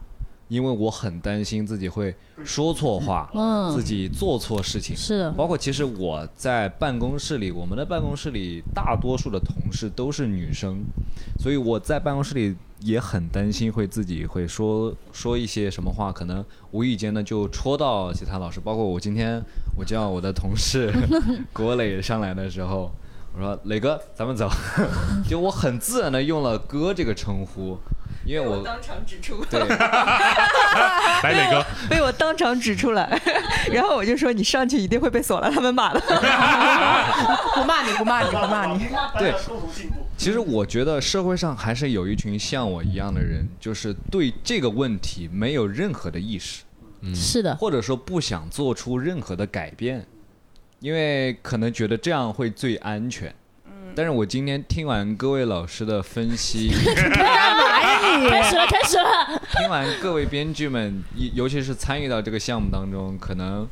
因为我很担心自己会说错话，嗯，自己做错事情，是的，包括其实我在办公室里，我们的办公室里大多数的同事都是女生，所以我在办公室里。也很担心会自己会说说一些什么话，可能无意间呢就戳到其他老师。包括我今天我叫我的同事 郭磊上来的时候，我说磊哥，咱们走。就我很自然的用了哥这个称呼。因为我当场指出，对，白磊哥被我当场指出来，然后我就说你上去一定会被锁了他们骂的。不骂你，不骂你，不骂你。对，其实我觉得社会上还是有一群像我一样的人，就是对这个问题没有任何的意识，嗯，是的，或者说不想做出任何的改变，因为可能觉得这样会最安全。但是我今天听完各位老师的分析，干嘛呀你？开始了，开始了。听完各位编剧们，尤其是参与到这个项目当中，可能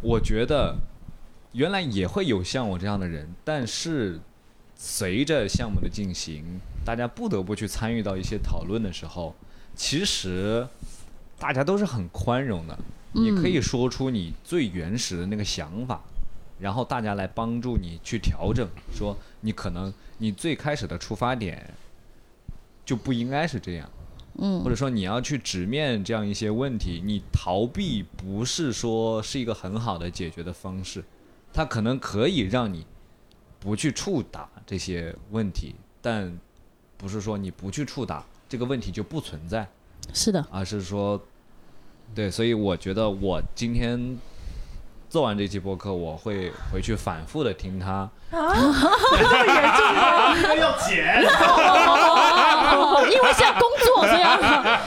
我觉得原来也会有像我这样的人，但是随着项目的进行，大家不得不去参与到一些讨论的时候，其实大家都是很宽容的，你可以说出你最原始的那个想法。然后大家来帮助你去调整，说你可能你最开始的出发点就不应该是这样，嗯，或者说你要去直面这样一些问题，你逃避不是说是一个很好的解决的方式，它可能可以让你不去触达这些问题，但不是说你不去触达这个问题就不存在，是的，而是说，对，所以我觉得我今天。做完这期播客，我会回去反复的听他。啊，这么严重吗？因为要剪。因为是要工作，所以要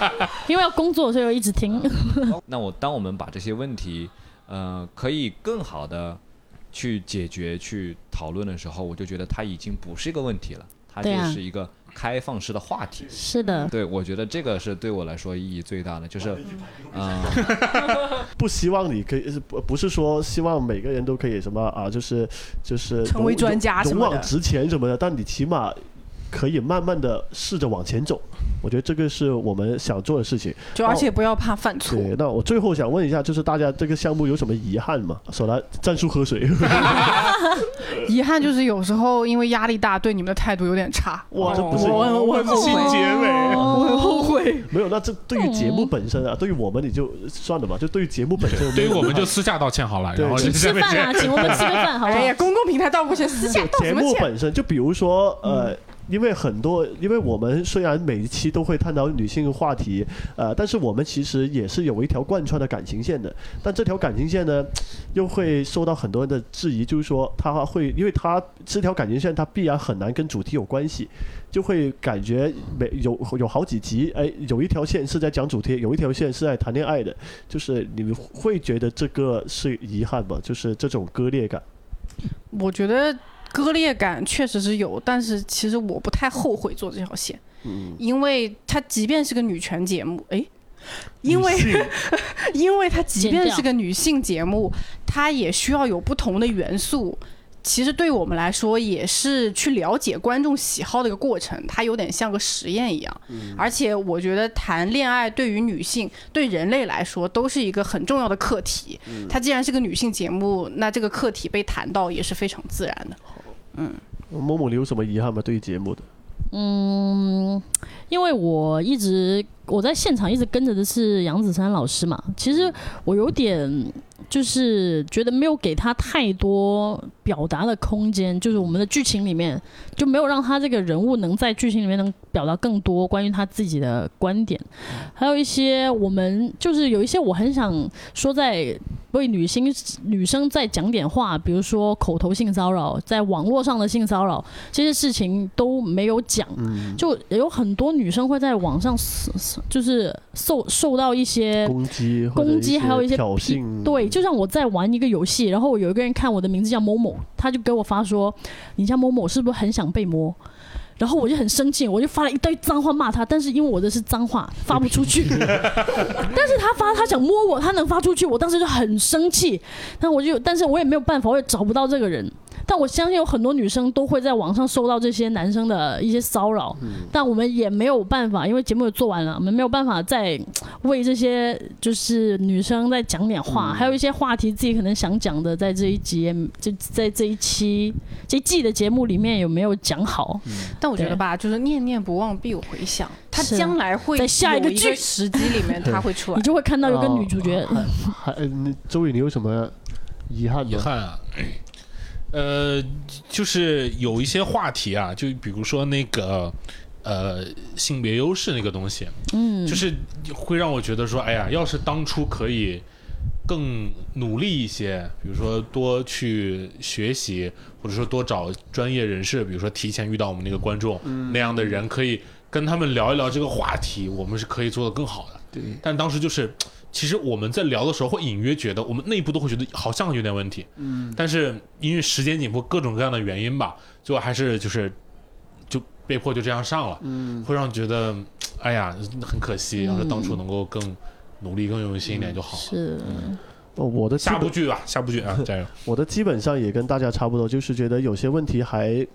因为要工作，所以我一直听。那我当我们把这些问题，呃，可以更好的去解决、去讨论的时候，我就觉得它已经不是一个问题了，它就是一个。开放式的话题。是的，对我觉得这个是对我来说意义最大的，就是，啊，不希望你可以不不是说希望每个人都可以什么啊，就是就是成为专家勇往直前什么的，但你起码可以慢慢的试着往前走。我觉得这个是我们想做的事情，就而且不要怕犯错。对，那我最后想问一下，就是大家这个项目有什么遗憾吗？手来战术喝水。遗憾就是有时候因为压力大，对你们的态度有点差。我我我后悔，结尾，我很后悔。没有，那这对于节目本身啊，对于我们你就算了吧。就对于节目本身，对于我们就私下道歉好了。然后吃饭啊，请我们吃个饭，好不好？哎呀，公共平台道个歉，私下道歉节目本身就比如说呃。因为很多，因为我们虽然每一期都会探讨女性话题，呃，但是我们其实也是有一条贯穿的感情线的。但这条感情线呢，又会受到很多人的质疑，就是说它会，因为它这条感情线它必然很难跟主题有关系，就会感觉每有有好几集，哎，有一条线是在讲主题，有一条线是在谈恋爱的，就是你会觉得这个是遗憾吧？就是这种割裂感？我觉得。割裂感确实是有，但是其实我不太后悔做这条线，嗯，因为它即便是个女权节目，哎，因为 因为它即便是个女性节目，它也需要有不同的元素。其实对我们来说，也是去了解观众喜好的一个过程，它有点像个实验一样。而且我觉得谈恋爱对于女性、对人类来说都是一个很重要的课题。它既然是个女性节目，那这个课题被谈到也是非常自然的。嗯，某某，你有什么遗憾吗？对于节目的？嗯，因为我一直我在现场一直跟着的是杨子姗老师嘛，其实我有点就是觉得没有给他太多表达的空间，就是我们的剧情里面就没有让他这个人物能在剧情里面能表达更多关于他自己的观点，还有一些我们就是有一些我很想说在。为女性女生再讲点话，比如说口头性骚扰，在网络上的性骚扰这些事情都没有讲，就有很多女生会在网上就是受受到一些攻击，攻击还有一些挑衅。对，就像我在玩一个游戏，然后有一个人看我的名字叫某某，他就给我发说：“你叫某某是不是很想被摸？”然后我就很生气，我就发了一堆脏话骂他，但是因为我的是脏话发不出去，但是他发他想摸我，他能发出去，我当时就很生气，那我就，但是我也没有办法，我也找不到这个人。但我相信有很多女生都会在网上受到这些男生的一些骚扰，但我们也没有办法，因为节目也做完了，我们没有办法再为这些就是女生再讲点话，还有一些话题自己可能想讲的，在这一集就在这一期这一季的节目里面有没有讲好？但我觉得吧，就是念念不忘必有回响，他将来会在下一个剧时机里面 他会出来，你就会看到一个女主角。还，周宇，你有什么遗憾？遗憾啊。呃，就是有一些话题啊，就比如说那个呃性别优势那个东西，嗯，就是会让我觉得说，哎呀，要是当初可以更努力一些，比如说多去学习，或者说多找专业人士，比如说提前遇到我们那个观众那样的人，可以跟他们聊一聊这个话题，我们是可以做得更好的。对，但当时就是。其实我们在聊的时候，会隐约觉得我们内部都会觉得好像有点问题，嗯，但是因为时间紧迫，各种各样的原因吧，最后还是就是就被迫就这样上了，嗯，会让觉得哎呀很可惜，要是当初能够更努力、更用心一点就好了。是，哦，我的下部剧吧，下部剧啊，加油！我的基本上也跟大家差不多，就是觉得有些问题还。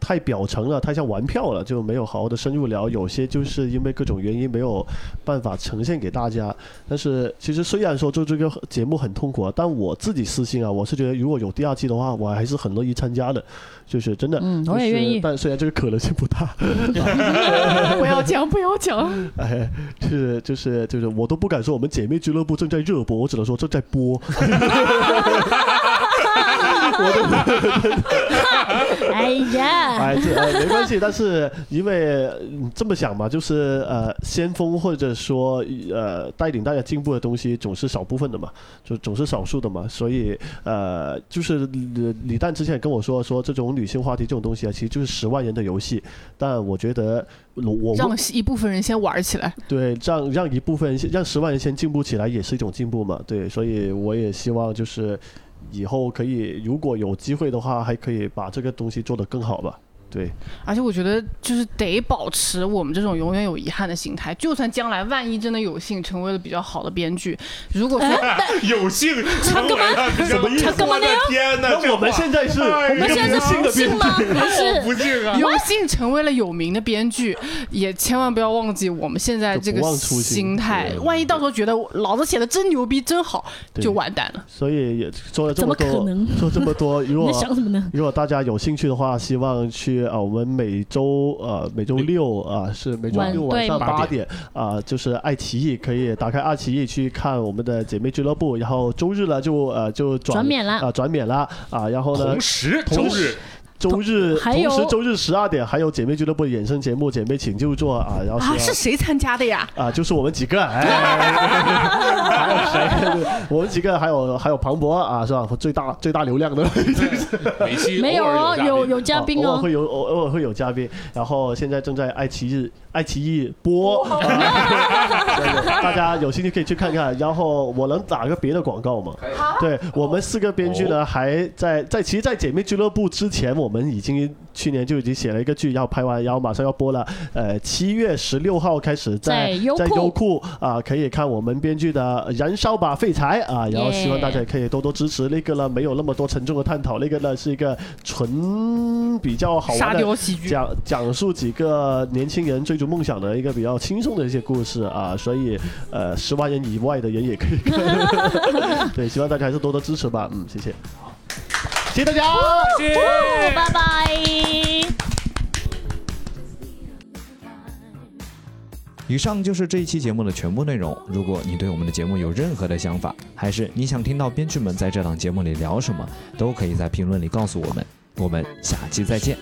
太表层了，太像玩票了，就没有好好的深入聊。有些就是因为各种原因没有办法呈现给大家。但是其实虽然说做这个节目很痛苦啊，但我自己私心啊，我是觉得如果有第二季的话，我还是很乐意参加的。就是真的，嗯，我也愿意。但虽然这个可能性不大，不要讲，不要讲。哎，就是就是就是，我都不敢说我们姐妹俱乐部正在热播，我只能说正在播。哎呀，哎，这没关系，但是因为这么想嘛，就是呃，先锋或者说呃，带领大家进步的东西总是少部分的嘛，就总是少数的嘛，所以呃，就是李李诞之前跟我说说这种女性话题这种东西啊，其实就是十万人的游戏，但我觉得我让一部分人先玩起来，对，让让一部分人让十万人先进步起来也是一种进步嘛，对，所以我也希望就是。以后可以，如果有机会的话，还可以把这个东西做得更好吧。对，而且我觉得就是得保持我们这种永远有遗憾的心态。就算将来万一真的有幸成为了比较好的编剧，如果说 有幸成为了什么意思？我的天哪！我们现在是我们现在是不幸吗？不幸啊！有幸成为了有名的编剧，也千万不要忘记我们现在这个心态。万一到时候觉得老子写的真牛逼、真好，就完蛋了。所以也说了这么多，说这么多。如果想什么呢？如果大家有兴趣的话，希望去。啊，我们每周呃每周六啊是每周六晚上八点啊，就是爱奇艺可以打开爱奇艺去看我们的姐妹俱乐部，然后周日呢就呃就转免了啊转免了啊，然后呢同时周日。周日，同时周日十二点还有姐妹俱乐部衍生节目《姐妹请就坐》啊，然后啊是谁参加的呀？啊，就是我们几个，哎，还有谁？我们几个还有还有庞博啊，是吧？最大最大流量的，每期没有哦，有有嘉宾哦，会有偶偶尔会有嘉宾，然后现在正在爱奇艺爱奇艺播，大家有兴趣可以去看看。然后我能打个别的广告吗？对我们四个编剧呢，还在在其实，在姐妹俱乐部之前我。我们已经去年就已经写了一个剧，要拍完，然后马上要播了。呃，七月十六号开始在在优酷啊，可以看我们编剧的《燃烧吧废柴》啊，然后希望大家也可以多多支持。那个呢，没有那么多沉重的探讨，那个呢是一个纯比较好玩的讲讲述几个年轻人追逐梦想的一个比较轻松的一些故事啊，所以呃，十万人以外的人也可以看。对，希望大家还是多多支持吧。嗯，谢谢。谢谢大家，谢谢，拜拜。以上就是这一期节目的全部内容。如果你对我们的节目有任何的想法，还是你想听到编剧们在这档节目里聊什么，都可以在评论里告诉我们。我们下期再见。